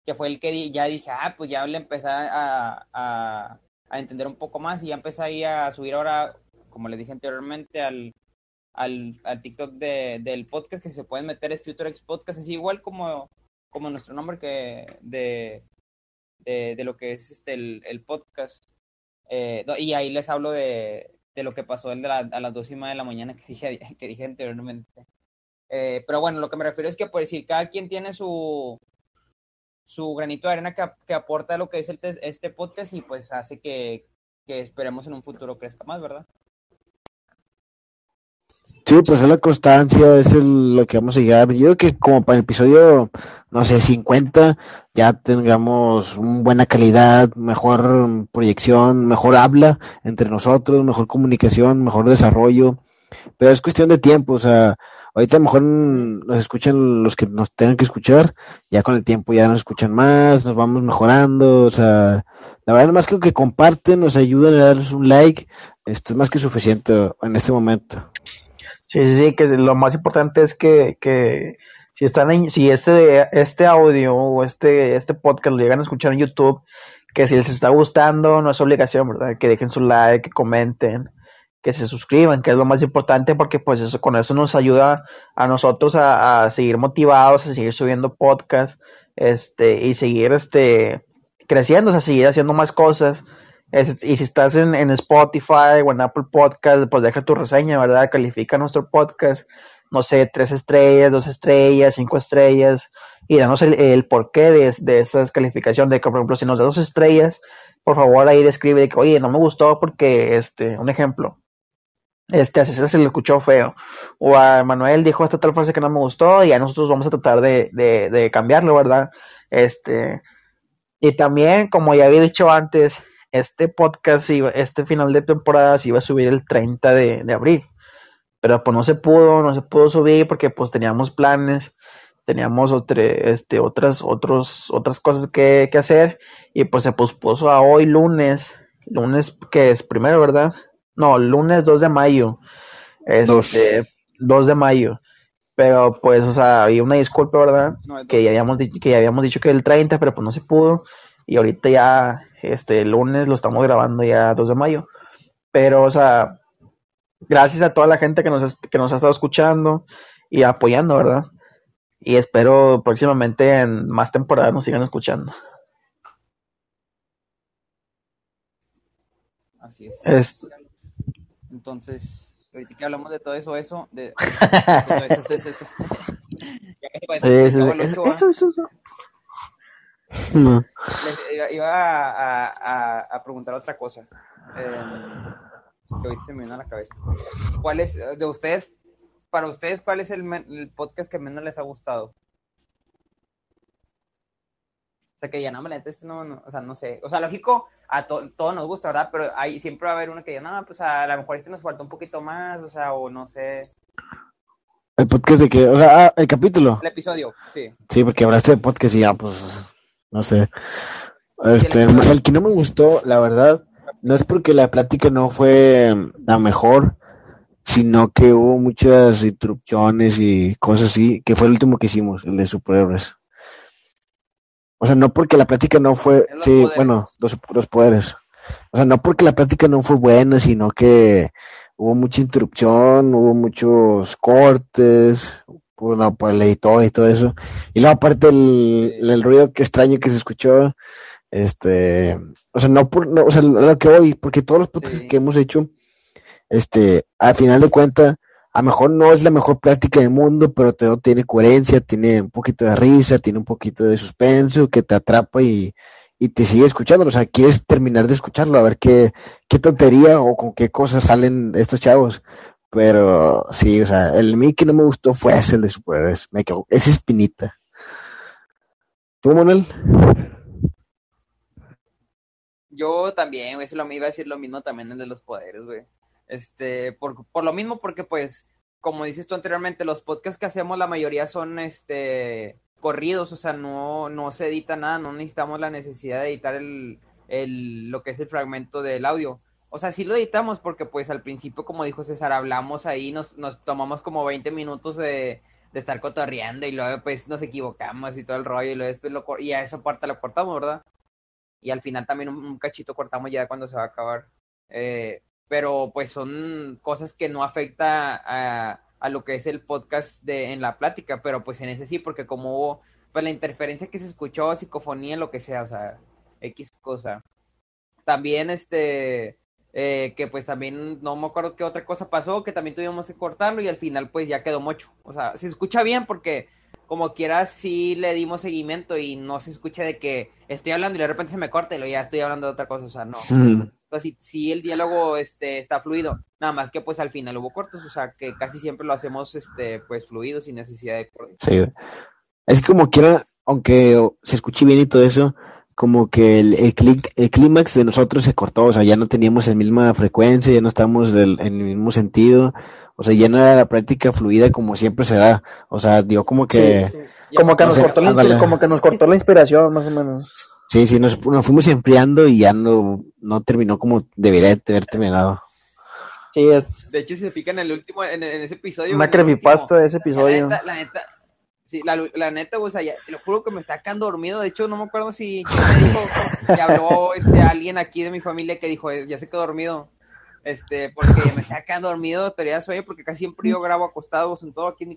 que fue el que ya dije, ah, pues ya le empecé a, a, entender un poco más, y ya empecé ahí a subir ahora, como les dije anteriormente, al, al, al TikTok de, del podcast que se pueden meter es FutureX Podcast, es igual como, como nuestro nombre que de, de, lo que es este el, el podcast. Eh, y ahí les hablo de, de lo que pasó el de a las dos y media de la mañana que dije, que dije anteriormente. Eh, pero bueno, lo que me refiero es que, por decir, cada quien tiene su, su granito de arena que, que aporta lo que es el, este podcast y pues hace que, que esperemos en un futuro crezca más, ¿verdad? Sí, pues es la constancia, es lo que vamos a llegar. Yo creo que como para el episodio, no sé, 50, ya tengamos una buena calidad, mejor proyección, mejor habla entre nosotros, mejor comunicación, mejor desarrollo. Pero es cuestión de tiempo, o sea, ahorita a lo mejor nos escuchan los que nos tengan que escuchar, ya con el tiempo ya nos escuchan más, nos vamos mejorando, o sea, la verdad, más que que comparten, nos ayudan a darles un like, esto es más que suficiente en este momento. Sí, sí, sí, que lo más importante es que, que si están en, si este, este audio o este, este podcast lo llegan a escuchar en YouTube, que si les está gustando, no es obligación, ¿verdad? Que dejen su like, que comenten, que se suscriban, que es lo más importante porque pues eso, con eso nos ayuda a nosotros a, seguir motivados, a seguir subiendo podcasts, este, y seguir este creciendo, o sea, seguir haciendo más cosas y si estás en, en, Spotify o en Apple Podcast, pues deja tu reseña, ¿verdad? Califica nuestro podcast, no sé, tres estrellas, dos estrellas, cinco estrellas, y danos el, el porqué de, de esas calificaciones, de que, por ejemplo, si nos da dos estrellas, por favor ahí describe de que, oye, no me gustó porque, este, un ejemplo, este, a César se le escuchó feo, o a Manuel dijo esta tal frase que no me gustó, y a nosotros vamos a tratar de, de, cambiarlo, ¿verdad? Este, y también, como ya había dicho antes, este podcast, iba, este final de temporada se iba a subir el 30 de, de, abril. Pero pues no se pudo, no se pudo subir porque pues teníamos planes, teníamos este, otras, otros, otras cosas que, que, hacer y pues se pospuso a hoy lunes, lunes que es primero, ¿verdad? No, lunes 2 de mayo. Este, 2 de mayo. Pero pues, o sea, había una disculpa, ¿verdad? No, que, ya habíamos, que ya habíamos dicho que el 30, pero pues no se pudo. Y ahorita ya este lunes lo estamos grabando ya 2 de mayo. Pero, o sea, gracias a toda la gente que nos, que nos ha estado escuchando y apoyando, ¿verdad? Y espero próximamente en más temporadas nos sigan escuchando. Así es. es... Entonces, ahorita que hablamos de todo eso, eso, de, todo eso, eso, eso. eso, eso, eso. No. Les iba a, a, a, preguntar otra cosa. Eh, que hoy se me vino a la cabeza. ¿Cuál es, de ustedes, para ustedes, cuál es el, el podcast que menos les ha gustado? O sea, que ya no, me este no, no, o sea, no sé. O sea, lógico, a to, todos nos gusta, ¿verdad? Pero hay, siempre va a haber uno que diga, no, pues a lo mejor este nos falta un poquito más, o sea, o no sé. ¿El podcast de qué? O sea, ah, el capítulo. El episodio, sí. Sí, porque hablaste de podcast y ya, pues, no sé. Este, el, el, que no me gustó, la verdad, no es porque la plática no fue la mejor, sino que hubo muchas interrupciones y cosas así, que fue el último que hicimos, el de superhéroes. O sea, no porque la plática no fue, sí, poderes. bueno, los, los poderes. O sea, no porque la plática no fue buena, sino que hubo mucha interrupción, hubo muchos cortes, bueno, por el editor y todo eso. Y luego aparte el, el ruido que extraño que se escuchó, este, o sea, no por, no, o sea, lo que voy, porque todos los podcasts Sí. que hemos hecho, este, al final de cuentas, a lo mejor no es la mejor práctica del mundo, pero todo tiene coherencia, tiene un poquito de risa, tiene un poquito de suspenso que te atrapa y, y te sigue escuchando. O sea, quieres terminar de escucharlo, a ver qué, qué tontería o con qué cosas salen estos chavos. Pero sí, o sea, el mí que no me gustó fue ese, el de superhéroes. Me quedó, esa espinita. ¿Tú, Manuel? Yo también, güey, eso lo, iba a decir lo mismo también el de los poderes, güey. Este, por, por lo mismo, porque pues, como dices tú anteriormente, los podcasts que hacemos la mayoría son, este, corridos, o sea, no, no se edita nada, no necesitamos la necesidad de editar el, el, lo que es el fragmento del audio. O sea, sí lo editamos porque pues al principio, como dijo César, hablamos ahí, nos, nos tomamos como 20 minutos de, de estar cotorreando y luego pues nos equivocamos y todo el rollo y luego después lo, y a esa parte la cortamos, ¿verdad? y al final también un, un cachito cortamos ya cuando se va a acabar. Eh, pero pues son cosas que no afecta a, a lo que es el podcast de en la plática, pero pues en ese sí, porque como hubo pues la interferencia que se escuchó, psicofonía, lo que sea, o sea, X cosa. También este eh, que pues también no me acuerdo qué otra cosa pasó, que también tuvimos que cortarlo y al final pues ya quedó mucho. O sea, se escucha bien porque como quiera sí le dimos seguimiento y no se escucha de que estoy hablando y de repente se me corta y luego ya estoy hablando de otra cosa, o sea, no. Entonces sí, sí el diálogo este está fluido, nada más que pues al final hubo cortes, o sea, que casi siempre lo hacemos este pues fluido sin necesidad de cortes. Sí. Es que como quiera, aunque se escuche bien y todo eso, como que el, el, clic- el clímax de nosotros se cortó, o sea, ya no teníamos la misma frecuencia, ya no estábamos del- en el mismo sentido, o sea, ya no era la práctica fluida como siempre se da, o sea, dio como que, Sí, Como que, nos sea, cortó la, como que nos cortó la inspiración, más o menos. Sí, sí, nos, nos fuimos enfriando y ya no, no terminó como debería de haber terminado. Sí, es De hecho, si se fijan en el último, en, en ese episodio. una en creepypasta de ese La episodio. neta, la neta, sí, la, la neta, o sea, ya, te lo juro que me sacan dormido. De hecho, no me acuerdo si me dijo que habló este, alguien aquí de mi familia que dijo, "Eh, ya se quedó dormido. Este, porque me sacan dormido, teoría de sueño, porque casi siempre yo grabo acostado, todo aquí en mi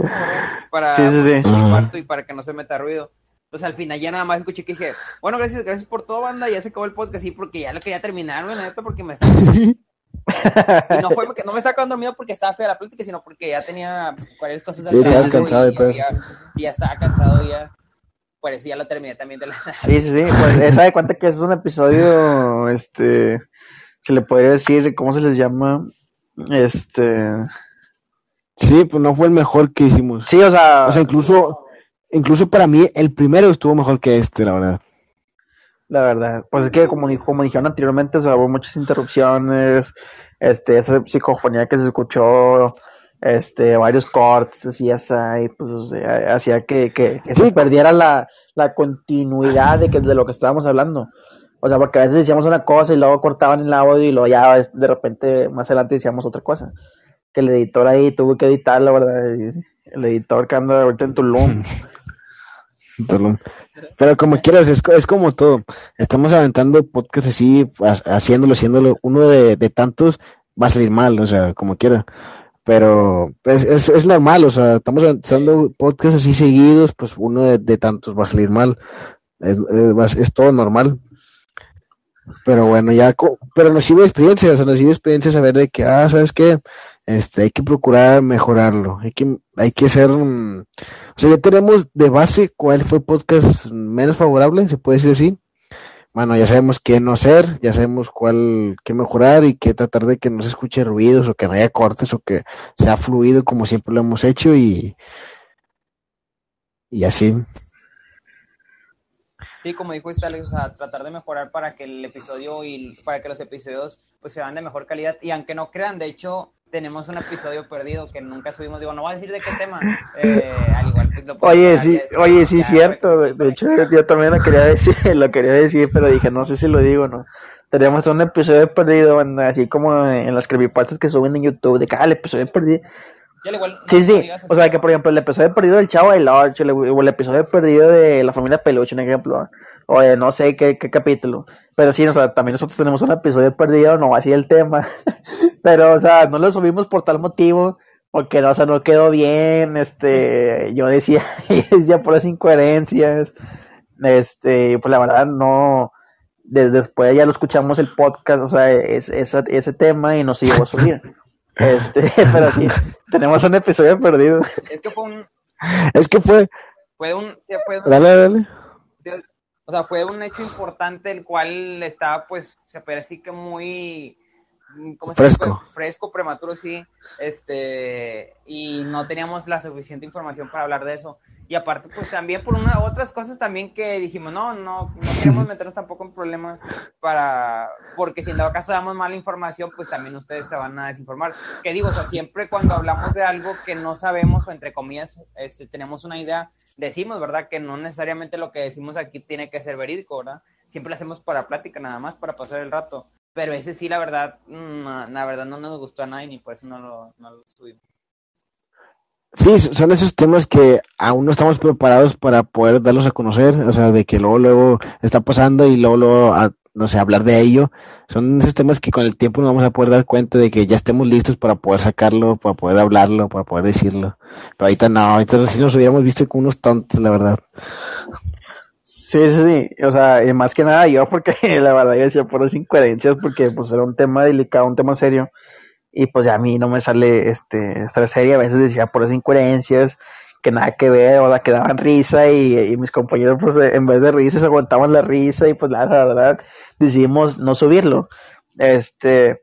para, Sí, sí, sí. para mi cuarto y para que no se meta ruido. Entonces al final ya nada más escuché que dije, bueno, gracias, gracias por todo, banda, ya se acabó el podcast, sí, porque ya lo quería terminar, güey, neta, porque me está y no fue porque no me sacaban dormido porque estaba fea la plática, sino porque ya tenía varias cosas Sí, trabajo estabas cansado y- de todo y ya, y ya estaba cansado ya. Por eso ya lo terminé también de la Sí, sí, sí. Pues esa de cuenta que es un episodio, este, se le podría decir, ¿cómo se les llama? Este, Sí, pues no fue el mejor que hicimos. sí, o sea, O sea, incluso, incluso para mí el primero estuvo mejor que este, la verdad. la verdad, pues es que como, como dijeron anteriormente, o sea, hubo muchas interrupciones, este, esa psicofonía que se escuchó, este, varios cortes, así, esa, y pues, o sea, hacía que, que, que se Sí. perdiera la, la continuidad de, que, de lo que estábamos hablando. O sea, porque a veces decíamos una cosa y luego cortaban el audio y luego ya de repente más adelante decíamos otra cosa. Que el editor ahí tuvo que editar, la verdad. El editor que anda ahorita en Tulum. Pero como quieras, es, es como todo. Estamos aventando podcast así, ha- haciéndolo, haciéndolo. Uno de, de tantos va a salir mal, o sea, como quiera. Pero es, es, es normal, o sea, estamos aventando podcasts así seguidos, pues uno de, de tantos va a salir mal. Es, es, todo normal. Pero bueno, ya, pero nos sirve experiencia, o sea, nos sirve experiencia saber de que, ah, ¿sabes qué? Este, hay que procurar mejorarlo, hay que, hay que ser, mm, o sea, ya tenemos de base cuál fue el podcast menos favorable, se puede decir así. Bueno, ya sabemos qué no hacer, ya sabemos cuál, qué mejorar y qué tratar de que no se escuche ruidos o que no haya cortes o que sea fluido como siempre lo hemos hecho y, y así. Sí, como dijo Alex, o sea, tratar de mejorar para que el episodio y para que los episodios pues sean de mejor calidad. Y aunque no crean, de hecho, tenemos un episodio perdido que nunca subimos. Digo, no voy a decir de qué tema. Eh, al igual Oye, sí, oye, sí, cierto. De, que hecho, yo también lo quería decir, lo quería decir, pero dije, no sé si lo digo o no. Tenemos un episodio perdido, así como en las creepypastas que suben en YouTube, de cada episodio perdido. Ya, al igual, no Sí, sí. O sea, que por ejemplo, el episodio perdido del Chavo del Ocho, el- o el episodio perdido de la familia Peluche, un ejemplo. O de no sé qué, qué capítulo. Pero sí, o sea, también nosotros tenemos un episodio perdido, no así el tema. Pero, o sea, no lo subimos por tal motivo. Porque no, o sea, no quedó bien, este, yo decía, yo decía puras incoherencias, este, pues la verdad no, después ya lo escuchamos el podcast, o sea, es, ese tema y nos llevó a subir. Este, pero sí, tenemos un episodio perdido. Es que fue un... Es que fue... Fue un... Fue Dale, dale. O sea, fue un hecho importante el cual estaba, pues, se decir que muy Mm, fresco. fresco, prematuro, sí. Este, y no teníamos la suficiente información para hablar de eso. Y aparte, pues también por una, otras cosas también que dijimos, no, no, no queremos meternos tampoco en problemas para, porque si en dado caso damos mala información, pues también ustedes se van a desinformar. Que digo, o sea, siempre cuando hablamos de algo que no sabemos o entre comillas este, tenemos una idea, decimos, ¿verdad? Que no necesariamente lo que decimos aquí tiene que ser verídico, ¿verdad? Siempre lo hacemos para plática, nada más, para pasar el rato. Pero ese sí, la verdad, no, la verdad no nos gustó a nadie ni por eso no lo, no lo subimos. Sí, son esos temas que aún no estamos preparados para poder darlos a conocer, o sea, de que luego, luego está pasando y luego, luego no sé, hablar de ello. Son esos temas que con el tiempo nos vamos a poder dar cuenta de que ya estemos listos para poder sacarlo, para poder hablarlo, para poder decirlo. Pero ahorita no, ahorita sí nos hubiéramos visto como unos tontos, la verdad. Sí, sí, sí. O sea, más que nada yo, porque la verdad yo decía por las incoherencias, porque pues era un tema delicado, un tema serio. Y pues a mí no me sale este estar. A veces decía por las incoherencias, que nada que ver, o sea, que daban risa. Y, mis compañeros, pues en vez de se aguantaban la risa. Y pues la, verdad, decidimos no subirlo. Este.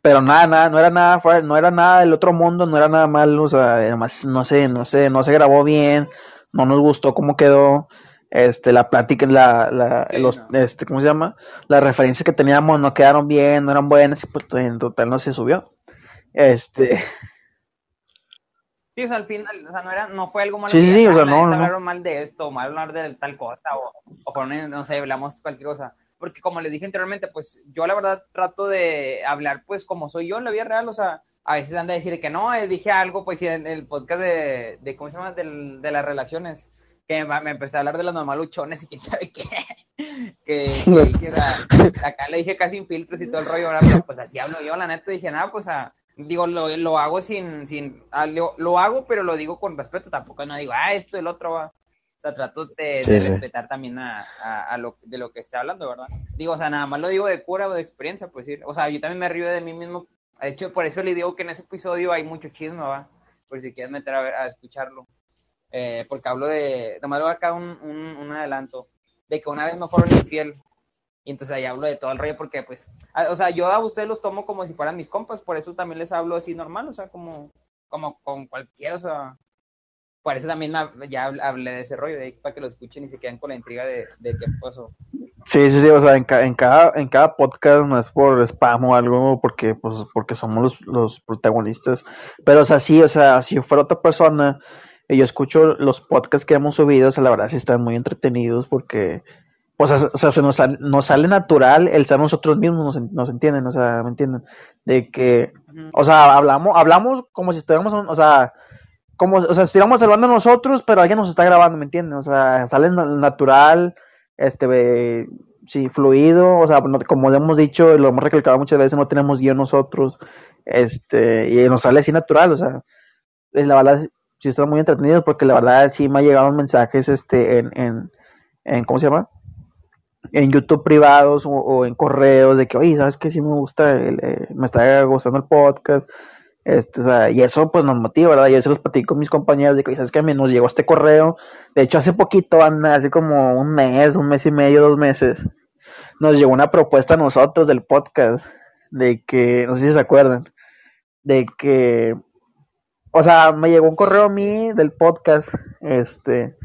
Pero nada, nada, no era nada, no era nada del otro mundo, no era nada malo, o sea, además, no sé, no sé, no se grabó bien, no nos gustó cómo quedó este, la plática, la, la, los, este, ¿cómo se llama? Las referencias que teníamos no quedaron bien, no eran buenas, y pues en total no se subió. Este. Sí, o sea, al final, o sea, no, era, no fue algo malo. Sí, sí, o sea, no, no. Hablaron mal de esto, mal hablar de tal cosa, o, o con, no sé, hablamos cualquier cosa. Porque como les dije anteriormente, pues yo la verdad trato de hablar, pues como soy yo en la vida real, o sea, a veces anda a decir que no, eh, dije algo, pues en el podcast de, de ¿cómo se llama? De, de las relaciones que me empecé a hablar de los mamaluchones y quién sabe qué. que, que, acá le dije casi sin filtros y todo el rollo, pero pues así hablo yo, la neta, dije, nada, pues a, digo, lo, lo hago sin, sin, lo, hago, pero lo digo con respeto, tampoco no digo, ah, esto, el otro va. O sea, trato de, respetar también a, a, lo, de lo que esté hablando, ¿verdad? Digo, o sea, nada más lo digo de cura o de experiencia, pues sí. O sea, yo también me río de mí mismo. De hecho, por eso le digo que en ese episodio hay mucho chisme, ¿va? Por si quieres meter a, ver, a escucharlo. Eh, porque hablo de, nomás voy acá un, un, un, adelanto, de que una vez me fueron infiel, y entonces ahí hablo de todo el rollo, porque pues, o sea, yo a ustedes los tomo como si fueran mis compas, por eso también les hablo así normal, o sea, como, como con cualquiera, o sea, por eso también ya hablé de ese rollo, de ahí para que lo escuchen y se queden con la intriga de, de qué pasó. Sí, sí, sí, o sea, en, en, cada, en cada podcast no es por spam o algo, porque, pues, porque somos los, los protagonistas, pero o sea, sí, o sea, si fuera otra persona yo escucho los podcasts que hemos subido, o sea, la verdad sí están muy entretenidos porque, pues, o sea, se nos, nos sale natural el ser nosotros mismos, nos, nos entienden, o sea, ¿me entienden? De que, o sea, hablamos, hablamos como si estuviéramos, o sea, como, o sea, estuviéramos hablando nosotros, pero alguien nos está grabando, ¿me entienden? O sea, sale natural, este, sí, fluido, o sea, como hemos dicho, lo hemos recalcado muchas veces, no tenemos guion nosotros, este, y nos sale así natural, o sea, es la verdad, sí están muy entretenidos porque la verdad sí me ha llegado mensajes este en, en, en ¿cómo se llama? en YouTube privados o, en correos de que, oye, ¿sabes qué? Sí me gusta, eh, me está gustando el podcast. Este, o sea, y eso pues nos motiva, ¿verdad? Yo se los platico con mis compañeros de que, ¿sabes qué? Nos llegó este correo. De hecho, hace poquito, hace como un mes, un mes y medio, dos meses, nos llegó una propuesta a nosotros del podcast de que, no sé si se acuerdan, de que o sea, me llegó un correo a mí del podcast, este,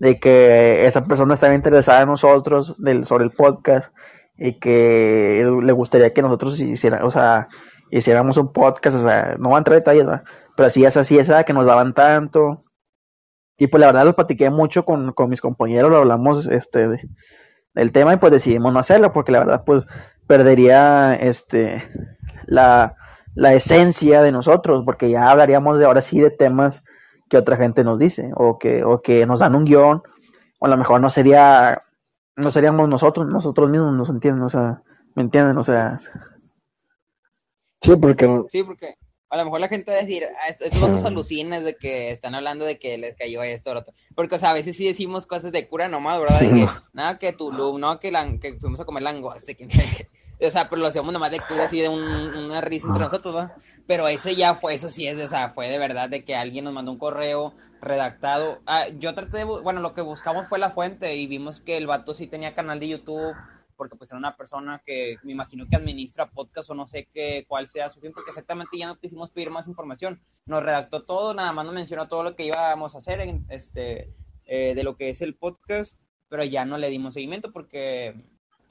de que esa persona estaba interesada en nosotros, del, sobre el podcast, y que le gustaría que nosotros hiciera, o sea, hiciéramos un podcast, o sea, no va a entrar en detalles, pero así es así, esa que nos daban tanto. Y pues la verdad lo platiqué mucho con, con mis compañeros, lo hablamos este del tema y pues decidimos no hacerlo porque la verdad pues perdería este la la esencia de nosotros, porque ya hablaríamos de ahora sí de temas que otra gente nos dice, o que, o que nos dan un guion, o a lo mejor no sería, no seríamos nosotros, nosotros mismos nos entienden, o sea, ¿me entienden? O sea. Sí, porque. Sí, porque A lo mejor la gente va a decir, ah, est- estos dos alucinas de que están hablando de que les cayó esto o lo otro. Porque, o sea, a veces sí decimos cosas de cura nomás, ¿verdad? De que, nada, que Tulum, no, que, la, que fuimos a comer langoste, quién sabe qué. O sea, pero lo hacemos nomás de cura, así de un- una risa entre nosotros, ¿va? Pero ese ya fue, eso sí es, o sea, fue de verdad de que alguien nos mandó un correo redactado. Ah, yo traté de, bu- bueno, lo que buscamos fue la fuente y vimos que el vato sí tenía canal de YouTube, porque pues era una persona que me imagino que administra podcast o no sé qué, cuál sea su fin, porque exactamente ya no quisimos pedir más información. Nos redactó todo, nada más nos mencionó todo lo que íbamos a hacer en, este, eh, de lo que es el podcast, pero ya no le dimos seguimiento porque,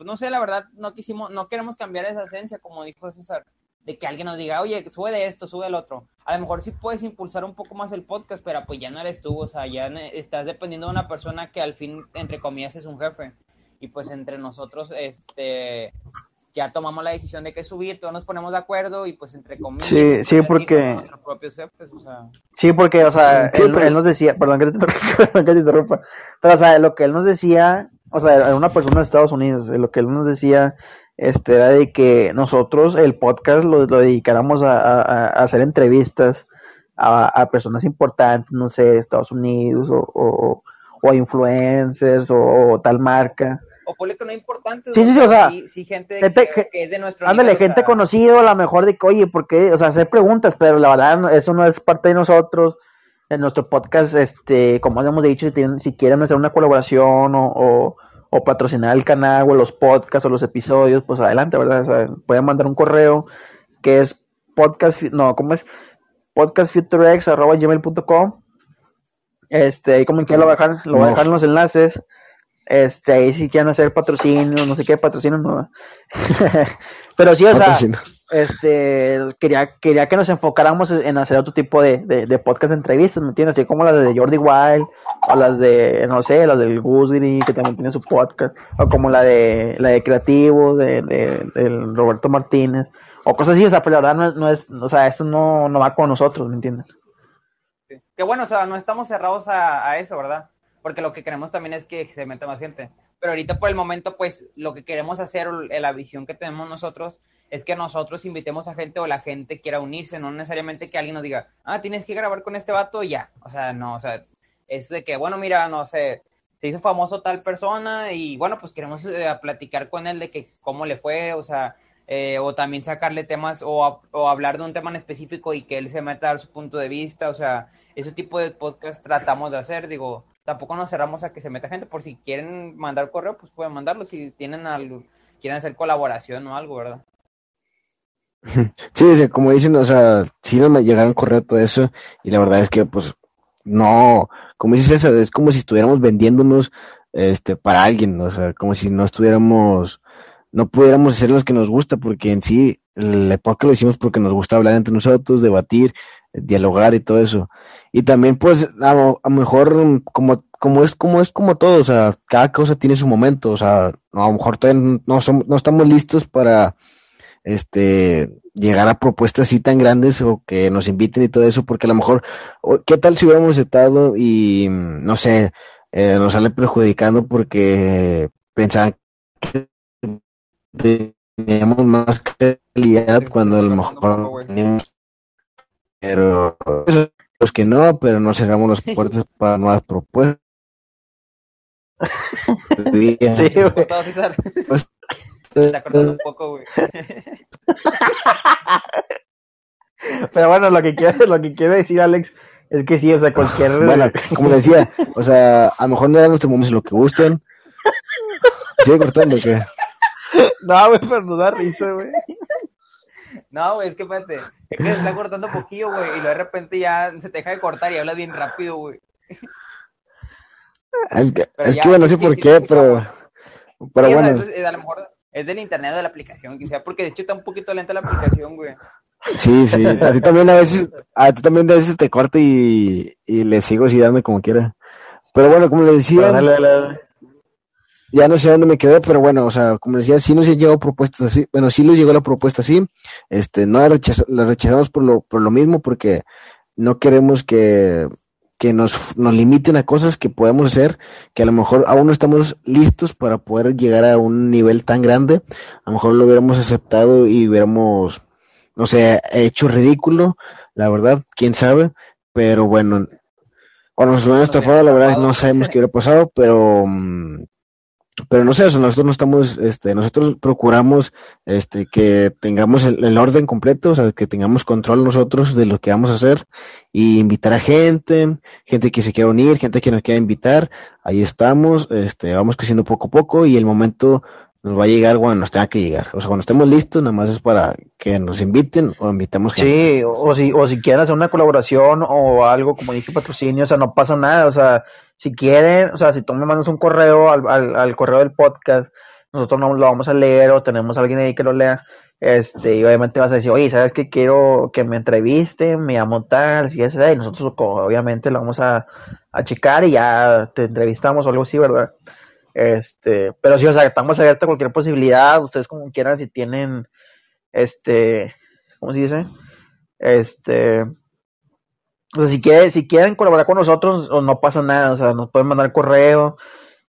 pues no sé, la verdad, no quisimos, no queremos cambiar esa esencia, como dijo César, de que alguien nos diga, oye, sube de esto, sube del otro. A lo mejor sí puedes impulsar un poco más el podcast, pero pues ya no eres tú, o sea, ya estás dependiendo de una persona que al fin, entre comillas, es un jefe. Y pues entre nosotros, este, ya tomamos la decisión de que subir, todos nos ponemos de acuerdo y pues entre comillas, Sí, se sí, porque- somos nuestros propios jefes, o sea. Sí, porque, o sea, Sí, él, pero- él nos decía, perdón que te interrumpa, perdón que te interrumpa, pero, o sea, lo que él nos decía, o sea, era una persona de Estados Unidos, lo que él nos decía, este, era de que nosotros el podcast lo, lo dedicáramos a, a- a hacer entrevistas a, a personas importantes, no sé, de Estados Unidos, o, o, o a influencers, o, o tal marca. O público no importante. Sí, sí, sí, o sea, sí, sí, gente, gente que, es de nuestro Ándale, nivel, gente conocida, a lo mejor de que, oye, ¿por qué? O sea, hacer preguntas, pero la verdad, eso no es parte de nosotros. En nuestro podcast, este, como hemos dicho, si, tienen- si quieren hacer una colaboración o, o, o patrocinar el canal o los podcasts o los episodios, pues adelante, ¿verdad? O sea, pueden mandar un correo que es podcast, no, ¿cómo es? podcastfuturex.gmail.com Este, ahí como que lo voy a lo voy dejar en los enlaces. Este, ahí si quieren hacer patrocinio, no sé qué patrocinio, no. Pero sí, o sea. Este, quería, quería que nos enfocáramos en hacer otro tipo de, de, de podcast entrevistas, ¿me entiendes? Así como las de Jordi Wild, o las de, no sé, las del Gusgri, que también tiene su podcast, o como la de, la de Creativo, de, de, del Roberto Martínez, o cosas así, o sea, pero la verdad no no es, o sea, esto no, no va con nosotros, ¿me entiendes? Que bueno, o sea, no estamos cerrados a, a eso, ¿verdad? Porque lo que queremos también es que se meta más gente. Pero ahorita por el momento, pues, lo que queremos hacer, la visión que tenemos nosotros, es que nosotros invitemos a gente o la gente quiera unirse, no necesariamente que alguien nos diga, ah, tienes que grabar con este vato y ya. O sea, no, o sea, es de que, bueno, mira, no sé, se hizo famoso tal persona y bueno, pues queremos eh, platicar con él de que cómo le fue, o sea, eh, o también sacarle temas o, o hablar de un tema en específico y que él se meta a dar su punto de vista, o sea, ese tipo de podcast tratamos de hacer, digo, tampoco nos cerramos a que se meta gente, por si quieren mandar correo, pues pueden mandarlo, si tienen algo, quieren hacer colaboración o algo, ¿verdad? Sí, como dicen, o sea, sí nos llegaron correo todo eso, y la verdad es que, pues, no, como dice César, es como si estuviéramos vendiéndonos, este, para alguien, o sea, como si no estuviéramos, no pudiéramos hacer lo que nos gusta, porque en sí, el podcast lo hicimos porque nos gusta hablar entre nosotros, debatir, dialogar y todo eso. Y también, pues, a, lo- mejor, como, como es, como es como todo, o sea, cada cosa tiene su momento, o sea, a lo mejor todavía no, somos, no estamos listos para, este, llegar a propuestas así tan grandes o que nos inviten y todo eso, porque a lo mejor, ¿qué tal si hubiéramos aceptado y, mm, no sé, eh, nos sale perjudicando porque pensaban que teníamos más calidad cuando a lo mejor teníamos, pero, pues que no, pero no cerramos las puertas para nuevas propuestas. Sí, Se está cortando un poco, güey. Pero bueno, lo que quiere, lo que quiere decir Alex es que sí, o sea, cualquier... Bueno, como decía, o sea, a lo mejor no dan nuestro momento lo que gusten. Sigue cortando, ¿qué? No, güey, pero da risa, güey. No, güey, es que espérate, es que se está cortando un poquillo, güey, y luego de repente ya se te deja de cortar y hablas bien rápido, güey. Es que, Pero es ya, que bueno, no sé por qué, pero, pero Sí, o sea, bueno, es- es- a lo mejor es del internet o de la aplicación, quizá, porque de hecho está un poquito lenta la aplicación, güey. sí, sí, a ti también a veces, a ti también a veces te corto y, y le sigo así dando como quiera. Pero bueno, como les decía, dale, dale, dale. ya no sé dónde me quedé, pero bueno, o sea, como les decía, sí nos han llegado propuestas así, bueno, sí nos llegó la propuesta así, este, no la, rechaza- la rechazamos por lo, por lo mismo, porque no queremos que, que nos, nos limiten a cosas que podemos hacer, que a lo mejor aún no estamos listos para poder llegar a un nivel tan grande, a lo mejor lo hubiéramos aceptado y hubiéramos no sé, he hecho ridículo, la verdad, quién sabe, pero bueno, o nos hubieran estafado, la verdad, no sabemos qué hubiera pasado, pero, mm, pero no sé, eso, nosotros no estamos, este, nosotros procuramos, este, que tengamos el, orden completo, o sea, que tengamos control nosotros de lo que vamos a hacer y invitar a gente, gente que se quiera unir, gente que nos quiera invitar, ahí estamos, este, vamos creciendo poco a poco y el momento nos va a llegar cuando nos tenga que llegar. O sea, cuando estemos listos, nada más es para que nos inviten o invitemos gente. Sí, o si, o si quieren hacer una colaboración o algo, como dije, patrocinio, o sea, no pasa nada, o sea, si quieren, o sea, si tú me mandas un correo al, al, al correo del podcast, nosotros no lo vamos a leer o tenemos a alguien ahí que lo lea, este, y obviamente vas a decir, oye, ¿sabes qué? Quiero que me entrevisten, me llamo tal, si es y nosotros obviamente lo vamos a, a checar y ya te entrevistamos o algo así, ¿verdad? Este, pero sí, o sea, estamos abiertos a cualquier posibilidad, ustedes como quieran, si tienen, este, ¿cómo se dice? Este, o sea, si, quieren, si quieren colaborar con nosotros, no pasa nada, o sea, nos pueden mandar correo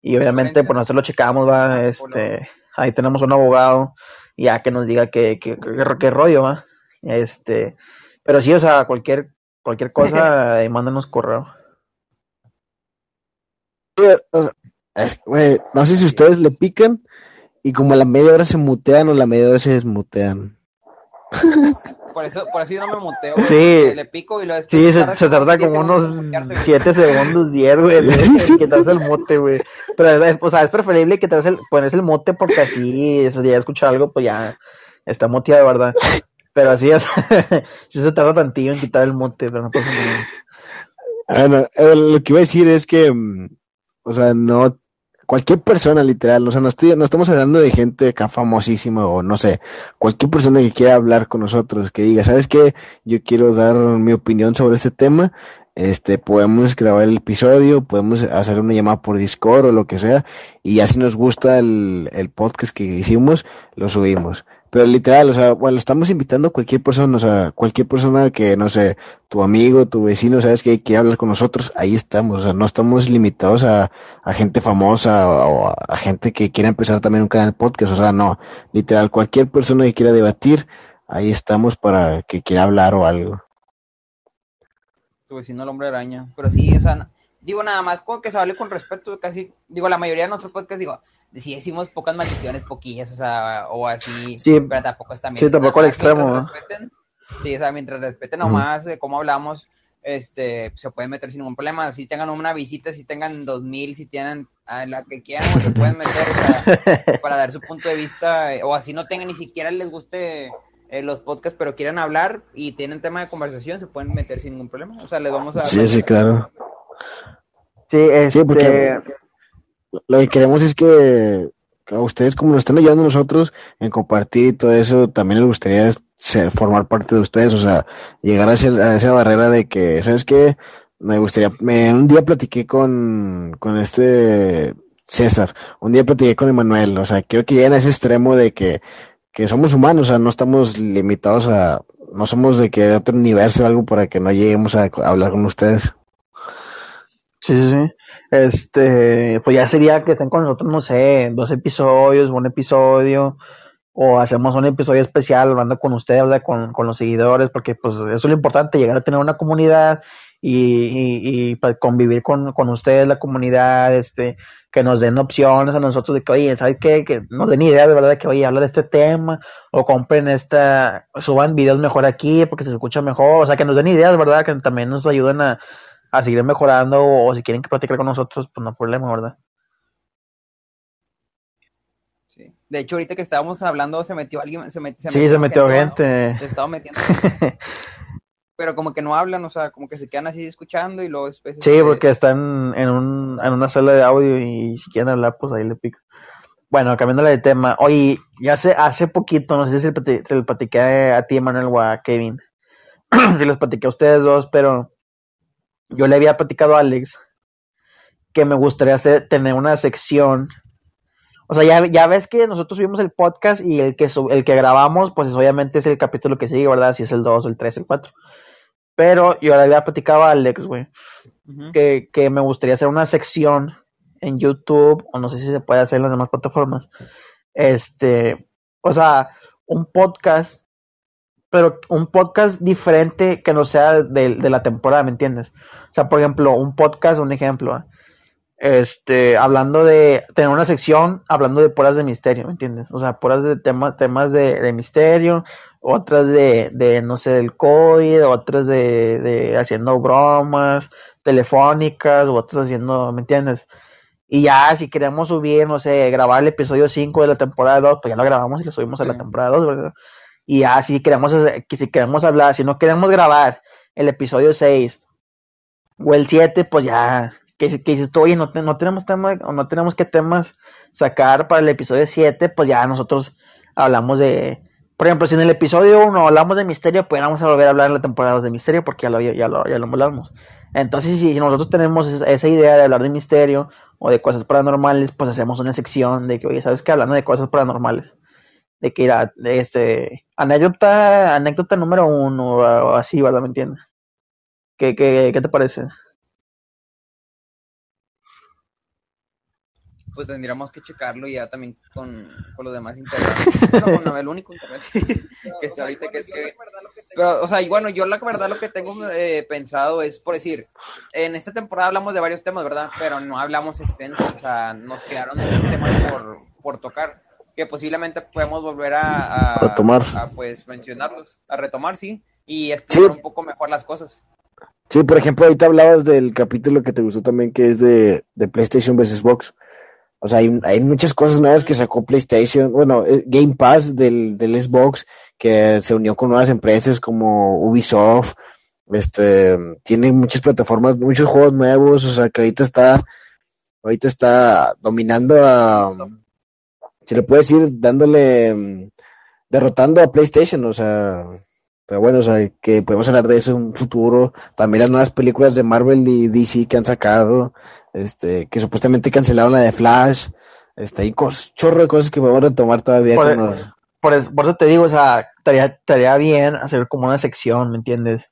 y obviamente pues nosotros lo checamos, va, este, ahí tenemos un abogado ya que nos diga qué, qué, qué, rollo, va, este, pero sí, o sea, cualquier, cualquier cosa, mándanos correo. Es, no sé si ustedes le pican y como a la media hora se mutean o la media hora se desmutean. Por eso, por eso yo no me muteo. Sí. Le pico y lo Sí, se, se tarda como unos 7 segundos, 10, güey, quitarse el mote, güey. Pero es, o sea, es preferible que el, ponerse el mote porque así, si ya escucha algo, pues ya está moteado, ¿verdad? Pero así es, sí se tarda tantillo en quitar el mote, pero no pasa nada. Bueno, eh, lo que iba a decir es que, mm, o sea, no cualquier persona literal, o sea, no, estoy, no estamos hablando de gente acá famosísima o no sé, cualquier persona que quiera hablar con nosotros, que diga, ¿sabes qué? Yo quiero dar mi opinión sobre este tema, este, podemos grabar el episodio, podemos hacer una llamada por Discord o lo que sea, y ya si nos gusta el, el podcast que hicimos, lo subimos. Pero literal, o sea, bueno, estamos invitando a cualquier persona, o sea, cualquier persona que, no sé, tu amigo, tu vecino, sabes que quiere hablar con nosotros, ahí estamos, o sea, no estamos limitados a, a gente famosa o a, gente que quiera empezar también un canal podcast, o sea, no, literal, cualquier persona que quiera debatir, ahí estamos para que quiera hablar o algo. Tu vecino el hombre araña, pero sí, o sea, digo nada más, como que se hable con respeto, casi, digo, la mayoría de nuestros podcasts, digo, si decimos pocas maldiciones, poquillas, o sea, o así, sí, pero tampoco está bien. Sí, tampoco al extremo. Respeten, sí, o sea, mientras respeten nomás uh cómo hablamos, este, se pueden meter sin ningún problema. Si tengan una visita, si tengan dos mil, si tienen a la que quieran, se pueden meter para, para, dar su punto de vista, o así no tengan ni siquiera les guste eh, los podcasts, pero quieren hablar y tienen tema de conversación, se pueden meter sin ningún problema. O sea, les vamos a... Sí, sí, claro. Sí, este... sí, porque lo que queremos es que a ustedes, como nos están ayudando nosotros en compartir y todo eso, también les gustaría ser, formar parte de ustedes, o sea, llegar a, a esa barrera de que, ¿sabes qué? Me gustaría, me, un día platiqué con, con este César, un día platiqué con Emanuel, o sea, quiero que lleguen a ese extremo de que, que somos humanos, o sea, no estamos limitados a, no somos de que de otro universo o algo para que no lleguemos a hablar con ustedes. Sí, sí, sí. Este, pues ya sería que estén con nosotros, no sé, dos episodios, un episodio, o hacemos un episodio especial hablando con ustedes, Con, con los seguidores, porque pues eso es lo importante, llegar a tener una comunidad y, y, y pues, convivir con, con ustedes, la comunidad, este, que nos den opciones a nosotros de que, oye, ¿sabes qué? Que nos den ideas de verdad de que, oye, habla de este tema, o compren esta, suban videos mejor aquí porque se escucha mejor, o sea, que nos den ideas, ¿verdad? Que también nos ayuden a, a seguir mejorando o si quieren que platicar con nosotros, pues no hay problema, ¿verdad? Sí. De hecho, ahorita que estábamos hablando, se metió alguien, se, metió, sí, se metió gente. Se estaba metiendo. pero como que no hablan, o sea, como que se quedan así escuchando y luego después... Sí, porque están en, un, en una sala de audio y si quieren hablar, pues ahí le pico. Bueno, cambiándole de tema. Oye, ya hace, hace poquito, no sé si se lo platiqué a ti, Manuel, o a Kevin. si les platiqué a ustedes dos, pero yo le había platicado a Alex que me gustaría hacer, tener una sección. O sea, ya, ya ves que nosotros subimos el podcast y el que, el que grabamos, pues obviamente es el capítulo que sigue, ¿verdad? Si es el 2, el 3, el 4. Pero yo le había platicado a Alex, güey, que, que me gustaría hacer una sección en YouTube, o no sé si se puede hacer en las demás plataformas. Este, o sea, un podcast pero un podcast diferente que no sea de, de la temporada, ¿me entiendes? O sea, por ejemplo, un podcast, un ejemplo, ¿eh? este, hablando de, tener una sección hablando de puras de misterio, ¿me entiendes? O sea, puras de temas, temas de, de misterio, otras de, de, no sé, del COVID, otras de, de haciendo bromas telefónicas, otras haciendo, ¿me entiendes? Y ya, si queremos subir, no sé, grabar el episodio 5 de la temporada 2, pues ya lo grabamos y lo subimos a la temporada 2, ¿verdad? Y ya, si queremos, si queremos hablar, si no queremos grabar el episodio 6 o el 7, pues ya, que, que dices tú, oye, no, te- no tenemos tema, o no tenemos qué temas sacar para el episodio 7, pues ya nosotros hablamos de, por ejemplo, si en el episodio 1 hablamos de misterio, pues vamos a volver a hablar en la temporada 2 de misterio, porque ya lo, ya lo, ya lo hablamos. Entonces, si nosotros tenemos esa idea de hablar de misterio o de cosas paranormales, pues hacemos una sección de que, oye, ¿sabes qué? Hablando de cosas paranormales. De que era, este, anécdota, anécdota número uno, o, así, ¿verdad? ¿Me entiendes? ¿Qué, qué, qué te parece? Pues tendríamos que checarlo ya también con, con los demás integrantes. Bueno, el único integrante que está ahorita, que es que... Pero, o sea, y bueno, yo la verdad lo que tengo eh, pensado es, por decir, en esta temporada hablamos de varios temas, ¿verdad? Pero no hablamos extenso, o sea, nos quedaron muchos temas por, por tocar, que posiblemente podemos volver a, a, Retomar. a, pues mencionarlos, a retomar, sí, y explicar Sí. un poco mejor las cosas. Sí, por ejemplo, ahorita hablabas del capítulo que te gustó también, que es de, de PlayStation vs. Xbox. O sea, hay, hay muchas cosas nuevas que sacó PlayStation, bueno, eh, Game Pass del, del Xbox, que se unió con nuevas empresas como Ubisoft, este, tiene muchas plataformas, muchos juegos nuevos, o sea, que ahorita está, ahorita está dominando a, se le puede decir, dándole, mm, derrotando a PlayStation, o sea, pero bueno, o sea, que podemos hablar de eso en un futuro. También las nuevas películas de Marvel y DC que han sacado, este, que supuestamente cancelaron la de Flash. Este, hay chorro de cosas que podemos retomar todavía Por- con los- Por, es- por eso te digo, o sea, estaría, estaría bien hacer como una sección, ¿me entiendes?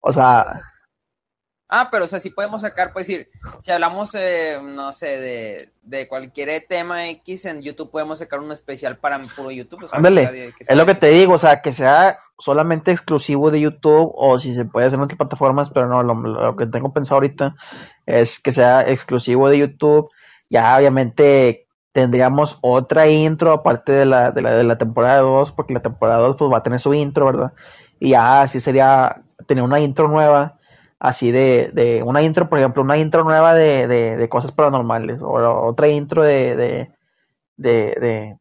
O sea, Ah, pero o sea, sí podemos sacar, pues decir, si hablamos, eh, no sé, de, de cualquier tema X en YouTube, podemos sacar un especial para puro YouTube. o sea, Ándale, que que es lo que te digo, o sea, que sea solamente exclusivo de YouTube o si se puede hacer en otras plataformas, pero no, lo, lo que tengo pensado ahorita es que sea exclusivo de YouTube. Ya obviamente tendríamos otra intro aparte de la, de la, de la temporada 2, porque la temporada 2 pues va a tener su intro, ¿verdad? Y ya así sería tener una intro nueva, así de, de una intro, por ejemplo, una intro nueva de, de, de cosas paranormales, o otra intro de, de,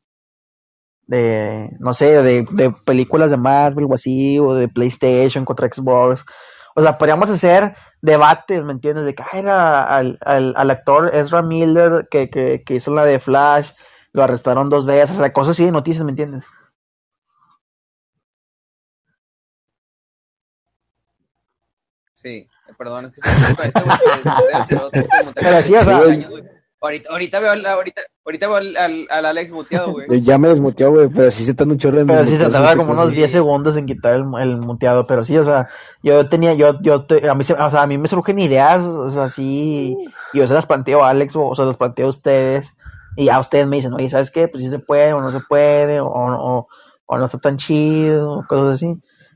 de, no sé, de, de películas de Marvel o así, o de PlayStation contra Xbox. O sea, podríamos hacer debates, ¿me entiendes? De que era al, al, al actor Ezra Miller que, que, que hizo la de Flash, lo arrestaron dos veces, o sea, cosas así de noticias, ¿me entiendes? Sí, eh, perdón, es que se me ese güey ser sí, o. Ahorita, ahorita veo, al, ahorita, ahorita veo al, al, al Alex muteado, güey. Eh, Ya me desmuteó, güey, pero sí se tarda un chorro en Pero sí se desmutearse tarda esta como unos 10 segundos en quitar el, el muteado, pero sí, o sea, yo tenía, yo, yo, te- a mí, se- o sea, a mí me surgen ideas, o sea, sí, y yo se las planteo a Alex, o se las planteo a ustedes, y ya ustedes me dicen, oye, ¿sabes qué? Pues sí se puede, o no se puede, o, o, o no está tan chido, o cosas así.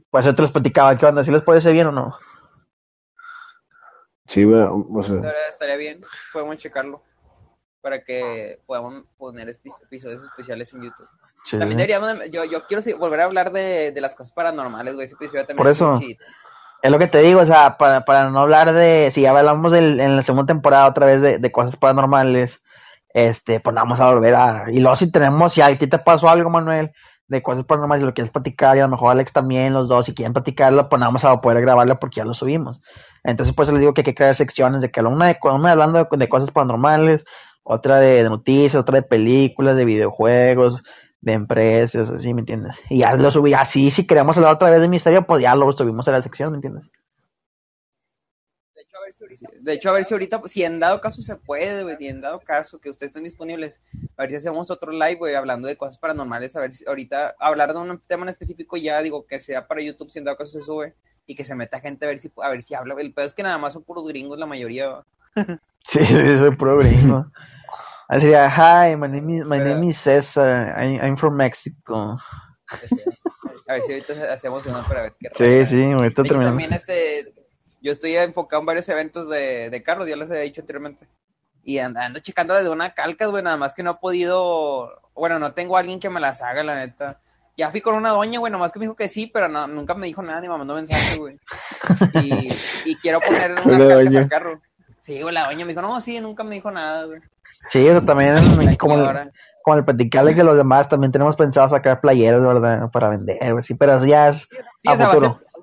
Por eso te los platicaba, ¿qué onda? ¿Si les parece bien o no? Sí, güey, o sea, Estaría, estaría bien, podemos checarlo para que podamos poner episodios especiales en YouTube. Sí. También deberíamos, de- yo, yo quiero volver a hablar de, de las cosas paranormales, güey, ese episodio también Por es eso. Es lo que te digo, o sea, para, para no hablar de, si ya hablamos del- en la segunda temporada otra vez de, de cosas paranormales, este, pues vamos a volver a, y luego si tenemos, si a ti te pasó algo, Manuel, de cosas paranormales y lo quieres platicar, y a lo mejor Alex también, los dos, si quieren platicarlo, pues vamos a poder grabarlo porque ya lo subimos. Entonces, pues les digo que hay que crear secciones de que una, de, una hablando de, cosas paranormales, otra de, de noticias, otra de películas, de videojuegos, de empresas, así, ¿me entiendes? Y ya lo subí, así, si queremos hablar otra vez de misterio, pues ya lo subimos a la sección, ¿me entiendes? De hecho, a ver si ahorita, de hecho, a ver si ahorita, si en dado caso se puede, güey, y en dado caso que ustedes estén disponibles, a ver si hacemos otro live, güey, hablando de cosas paranormales, a ver si ahorita hablar de un tema en específico ya, digo, que sea para YouTube, si en dado caso se sube, y que se meta gente a ver si, a ver si habla, el pedo es que nada más son puros gringos la mayoría. Sí, soy puro gringo. Ahí sería, hi, my name is, my name is Cesar, I, I'm from Mexico. A ver si ahorita hacemos uno para ver qué Sí, sí, ahorita terminamos. también este, yo estoy enfocado en varios eventos de, de carros, ya les he dicho anteriormente. Y and- ando checando desde una calca, güey, nada más que no he podido, bueno, no tengo a alguien que me las haga, la neta. Ya fui con una doña, güey, nomás que me dijo que sí, pero no, nunca me dijo nada ni me mandó mensaje, güey. Y, y quiero poner unas Una calcas doña. al carro. Sí, güey, la doña me dijo, no, sí, nunca me dijo nada, güey. Sí, eso también, La como, señora. como el platicarle que los demás también tenemos pensado sacar playeras, ¿verdad? Para vender, güey, sí, pero eso ya es Sí, a o sea,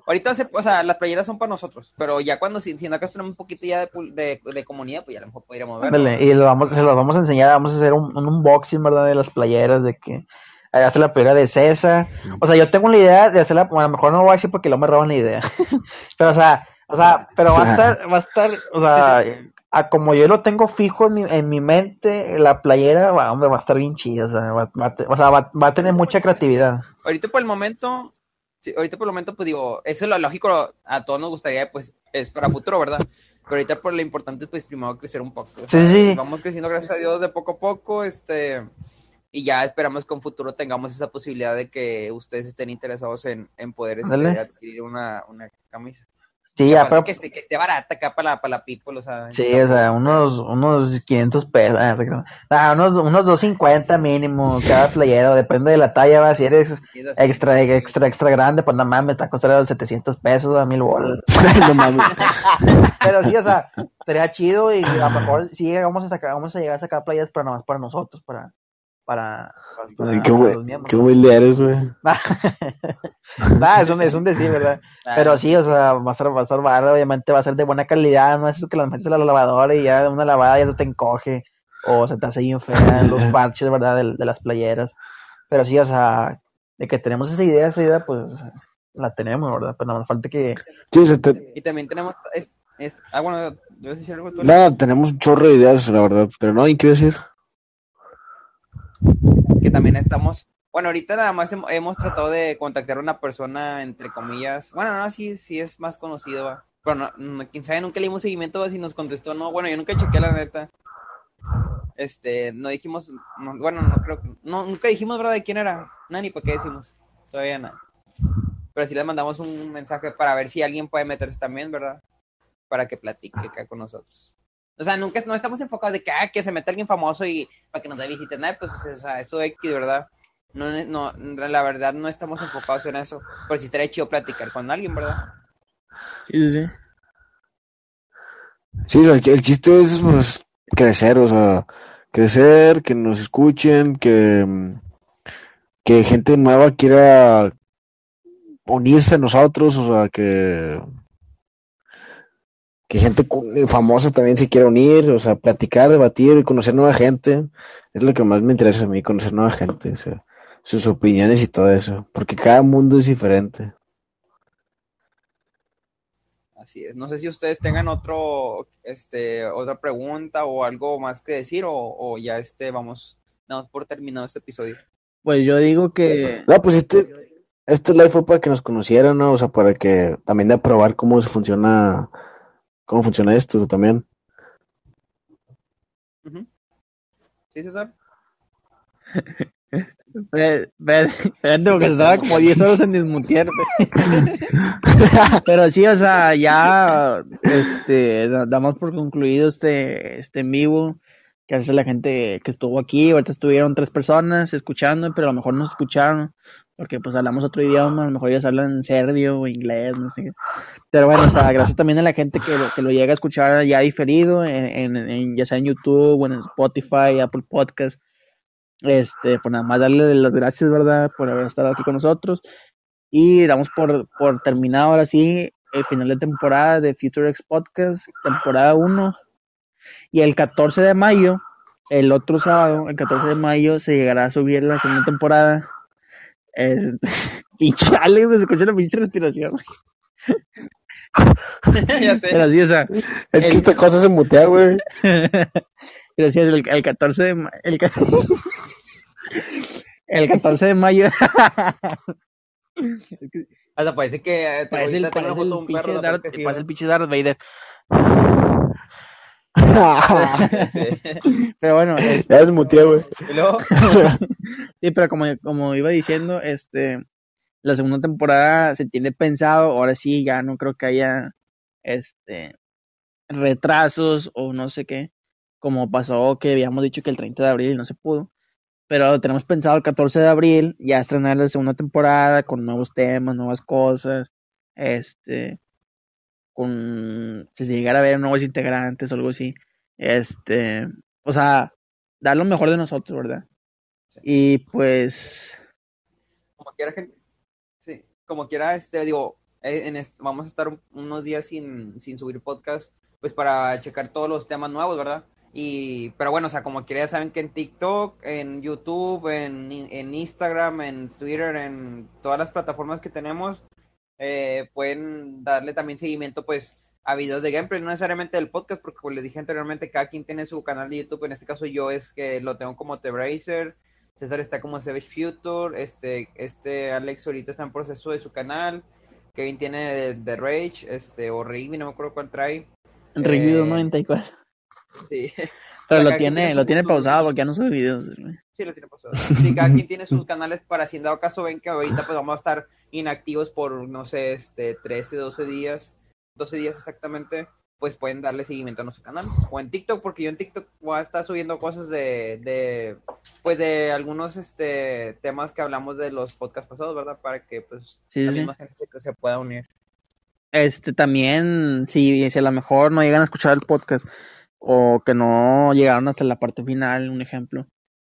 ahorita, ser- o sea, las playeras son para nosotros, pero ya cuando, si, si acá tenemos un poquito ya de, pul- de, de comunidad, pues ya a lo mejor podríamos ver. Ándale, y lo vamos, se los vamos a enseñar, vamos a hacer un, un unboxing, ¿verdad? De las playeras, de que hacer la playera de César. O sea, yo tengo la idea de hacerla, bueno, a lo mejor no lo voy a decir porque luego me roban la idea. pero, o sea, o sea, pero va a estar, va a estar, o sea, a como yo lo tengo fijo en mi, en mi mente, la playera, va, hombre, va a estar bien chida, o sea, va, va o sea, va, va a tener mucha creatividad. ahorita por el momento, sí, ahorita por el momento, pues digo, eso es lo lógico, a todos nos gustaría, pues, es para futuro, ¿verdad? Pero ahorita por lo importante es, pues, primero crecer un poco. o Sí, sea, sí. Vamos creciendo, gracias a Dios, de poco a poco, este, y ya esperamos que en futuro tengamos esa posibilidad de que ustedes estén interesados en, en poder este, adquirir una, una camisa. Sí, aparte pero, que, esté, que esté barata acá para la, para la people, o sea. sí, o sea, unos, unos 500 pesos, ah. Ah, unos, unos 250 mínimo cada playera, depende de la talla, va, si eres así. extra, extra, extra grande, pues nada más me está costando 700 pesos a mil bolas. no mames. Pero sí, o sea, estaría chido y a lo mejor sí vamos a sacar, vamos a llegar a sacar playas para nada más para nosotros, para, para, para- Ay, qué, para los miembros. qué humilde eres, güey. Nah, es un, es un decir, ¿verdad? Ah, Pero sí, o sea, va a ser, va a estar barato, obviamente va a ser de buena calidad, no es eso que las metes a la lavadora y ya de una lavada ya se te encoge o se te hace bien fea los parches, ¿verdad? De, de las playeras. Pero sí, o sea, de que tenemos esa idea, esa idea, pues la tenemos, ¿verdad? Pero nada más falta que... Sí, o sea, te- Y también tenemos. Es, es, ah, bueno, ¿debes decir algo tú? nada, tenemos un chorro de ideas, la verdad. Pero no, ¿y qué decir? que también estamos, bueno, ahorita nada más hem- hemos tratado de contactar a una persona, entre comillas, bueno, no, sí, sí es más conocido, va. pero no, no, quién sabe, nunca le dimos seguimiento, va, si nos contestó, no, bueno, yo nunca chequé la neta, este, no dijimos, no, bueno, no creo, que- nunca dijimos, ¿verdad?, de quién era, no, ni por qué decimos, todavía nada, pero sí les mandamos un mensaje para ver si alguien puede meterse también, ¿verdad?, para que platique acá con nosotros. O sea, nunca no estamos enfocados de que, ah, se meta alguien famoso y para que nos dé visitas, nada, pues, o sea, eso X, ¿verdad? No, no, la verdad no estamos enfocados en eso, pero sí estaría chido platicar con alguien, ¿verdad? Sí, sí, sí. Sí, el, el chiste es pues, crecer, o sea, crecer, que nos escuchen, que, que gente nueva quiera unirse a nosotros, o sea, que, que gente famosa también se quiera unir, o sea, platicar, debatir, conocer nueva gente, es lo que más me interesa a mí, conocer nueva gente, o sea, sus opiniones y todo eso, porque cada mundo es diferente. Así es. No sé si ustedes tengan otro, este, otra pregunta o algo más que decir o, o ya este, vamos, damos por terminado este episodio. Pues yo digo que... No, pues este, este live fue para que nos conocieran, ¿no? O sea, para que también de probar cómo se funciona, cómo funciona esto también. ¿Sí, César? Espérate, porque estaba como 10 horas en desmutear. Pero sí, o sea, ya este, da- damos por concluido este, este en vivo. Gracias a la gente que estuvo aquí. Ahorita estuvieron tres personas escuchando, pero a lo mejor no escucharon. Porque pues hablamos otro idioma, a lo mejor ellos hablan serbio o inglés, no sé. Pero bueno, o sea, gracias también a la gente que lo, que lo llega a escuchar ya diferido, en, en, en- ya sea en YouTube o en Spotify, Apple Podcast. Este, pues nada más darle las gracias, ¿verdad? Por haber estado aquí con nosotros. Y damos por, por terminado ahora sí el final de temporada de Future X Podcast, temporada 1. Y el 14 de mayo, el otro sábado, el 14 de mayo, se llegará a subir la segunda temporada. Es... Pinche Alex, me escucha la pinche respiración. ya sé. Pero sí, o sea, Es que esta cosa se mutea, güey. Pero sí, el, el 14 de mayo. El, el 14 de mayo. Hasta parece que eh, parece el, tengo parece el un pinche perro, Darth, parece que el ¿verdad? pinche Darth Vader. Pero bueno, es- ya se mutea, güey. Sí, pero como, como iba diciendo, este, la segunda temporada se tiene pensado, ahora sí, ya no creo que haya este retrasos o no sé qué, como pasó que habíamos dicho que el 30 de abril no se pudo, pero tenemos pensado el 14 de abril ya estrenar la segunda temporada con nuevos temas, nuevas cosas, este, con, si se llegara a ver nuevos integrantes o algo así, este, o sea, dar lo mejor de nosotros, ¿verdad? Y pues... Como quiera, gente, sí, como quiera, este, digo, eh, en vamos a estar unos días sin, sin subir podcast, pues para checar todos los temas nuevos, ¿verdad? Y, pero bueno, o sea, como quiera, saben que en TikTok, en YouTube, en, en Instagram, en Twitter, en todas las plataformas que tenemos, eh, pueden darle también seguimiento, pues, a videos de gameplay, no necesariamente del podcast, porque como les dije anteriormente, cada quien tiene su canal de YouTube, en este caso yo es que lo tengo como The Bracer, César está como Savage Future, este, este Alex ahorita está en proceso de su canal, Kevin tiene The Rage, este, o Rigby, no me acuerdo cuál trae. Rigby 94. Sí. Pero lo tiene, lo tiene pausado porque ya no sube videos. Sí, lo tiene pausado. Sí, cada quien tiene sus canales para si en dado caso ven que ahorita pues vamos a estar inactivos por, no sé, este, 13, 12 días, 12 días exactamente, pues pueden darle seguimiento a nuestro canal. O en TikTok, porque yo en TikTok voy a estar subiendo cosas de, de pues de algunos este temas que hablamos de los podcasts pasados, ¿verdad? Para que pues la misma gente se, pueda unir. Este también, si, si a lo mejor no llegan a escuchar el podcast o que no llegaron hasta la parte final, un ejemplo.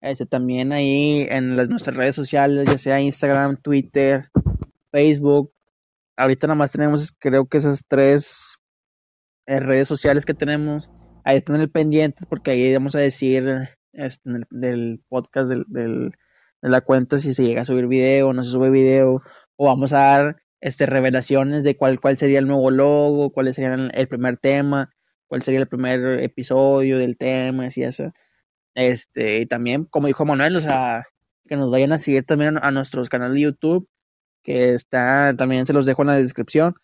Este también ahí en las, nuestras redes sociales, ya sea Instagram, Twitter, Facebook. Ahorita nada más tenemos, creo que esas tres eh, redes sociales que tenemos. Ahí están en el pendiente porque ahí vamos a decir este, en el, del podcast del, del, de la cuenta si se llega a subir video no se sube video o vamos a dar este revelaciones de cuál cuál sería el nuevo logo, cuál sería el primer tema, cuál sería el primer episodio del tema y eso. Este, y también, como dijo Manuel, o sea, que nos vayan a seguir también a, nuestros canales de YouTube que está, también se los dejo en la descripción,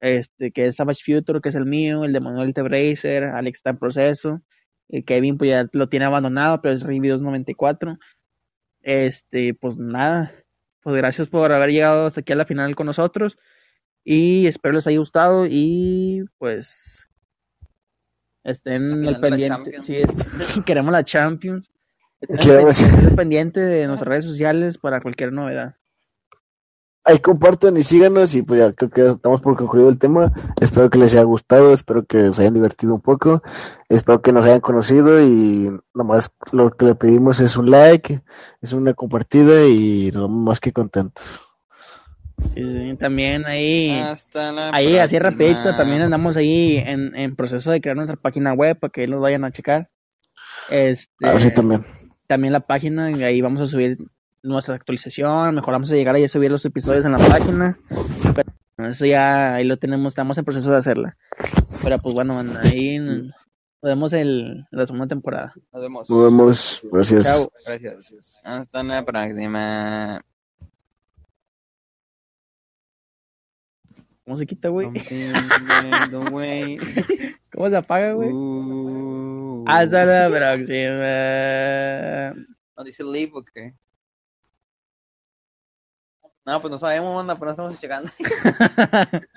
este, que es Savage Future, que es el mío, el de Manuel Tebracer, Alex está en proceso, y Kevin pues ya lo tiene abandonado, pero es Reviews 94. Este, pues nada, pues gracias por haber llegado hasta aquí a la final con nosotros y espero les haya gustado y pues estén al pendiente. Sí, queremos la Champions. Estén pendiente de nuestras redes sociales para cualquier novedad ahí compartan y síganos y pues ya creo que estamos por concluido el tema. Espero que les haya gustado, espero que os hayan divertido un poco, espero que nos hayan conocido y nomás lo que le pedimos es un like, es una compartida y nos vamos más que contentos. También ahí, ahí así rapidito, también andamos ahí en, en proceso de crear nuestra página web para que los vayan a checar. Este, Así ah, también. También la página, y ahí vamos a subir nuestra actualización, mejoramos a llegar a subir los episodios en la página. Pero eso ya ahí lo tenemos, estamos en proceso de hacerla. Pero pues bueno, ahí nos vemos en la segunda temporada. Nos vemos. Nos vemos. Gracias. Chao. Gracias. Hasta la próxima. ¿Cómo se quita, güey? ¿Cómo se apaga, güey? Uh. Hasta la próxima. ¿No dice leave o qué? No, pues no sabemos, manda, pues no estamos checando.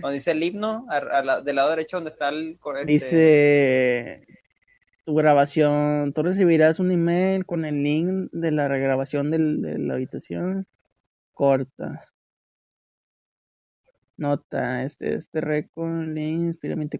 Cuando dice el himno, del lado derecho donde está el... Este... Dice tu grabación, tú recibirás un email con el link de la regrabación del, de la habitación corta. Nota, este, este récord, link, inspiramente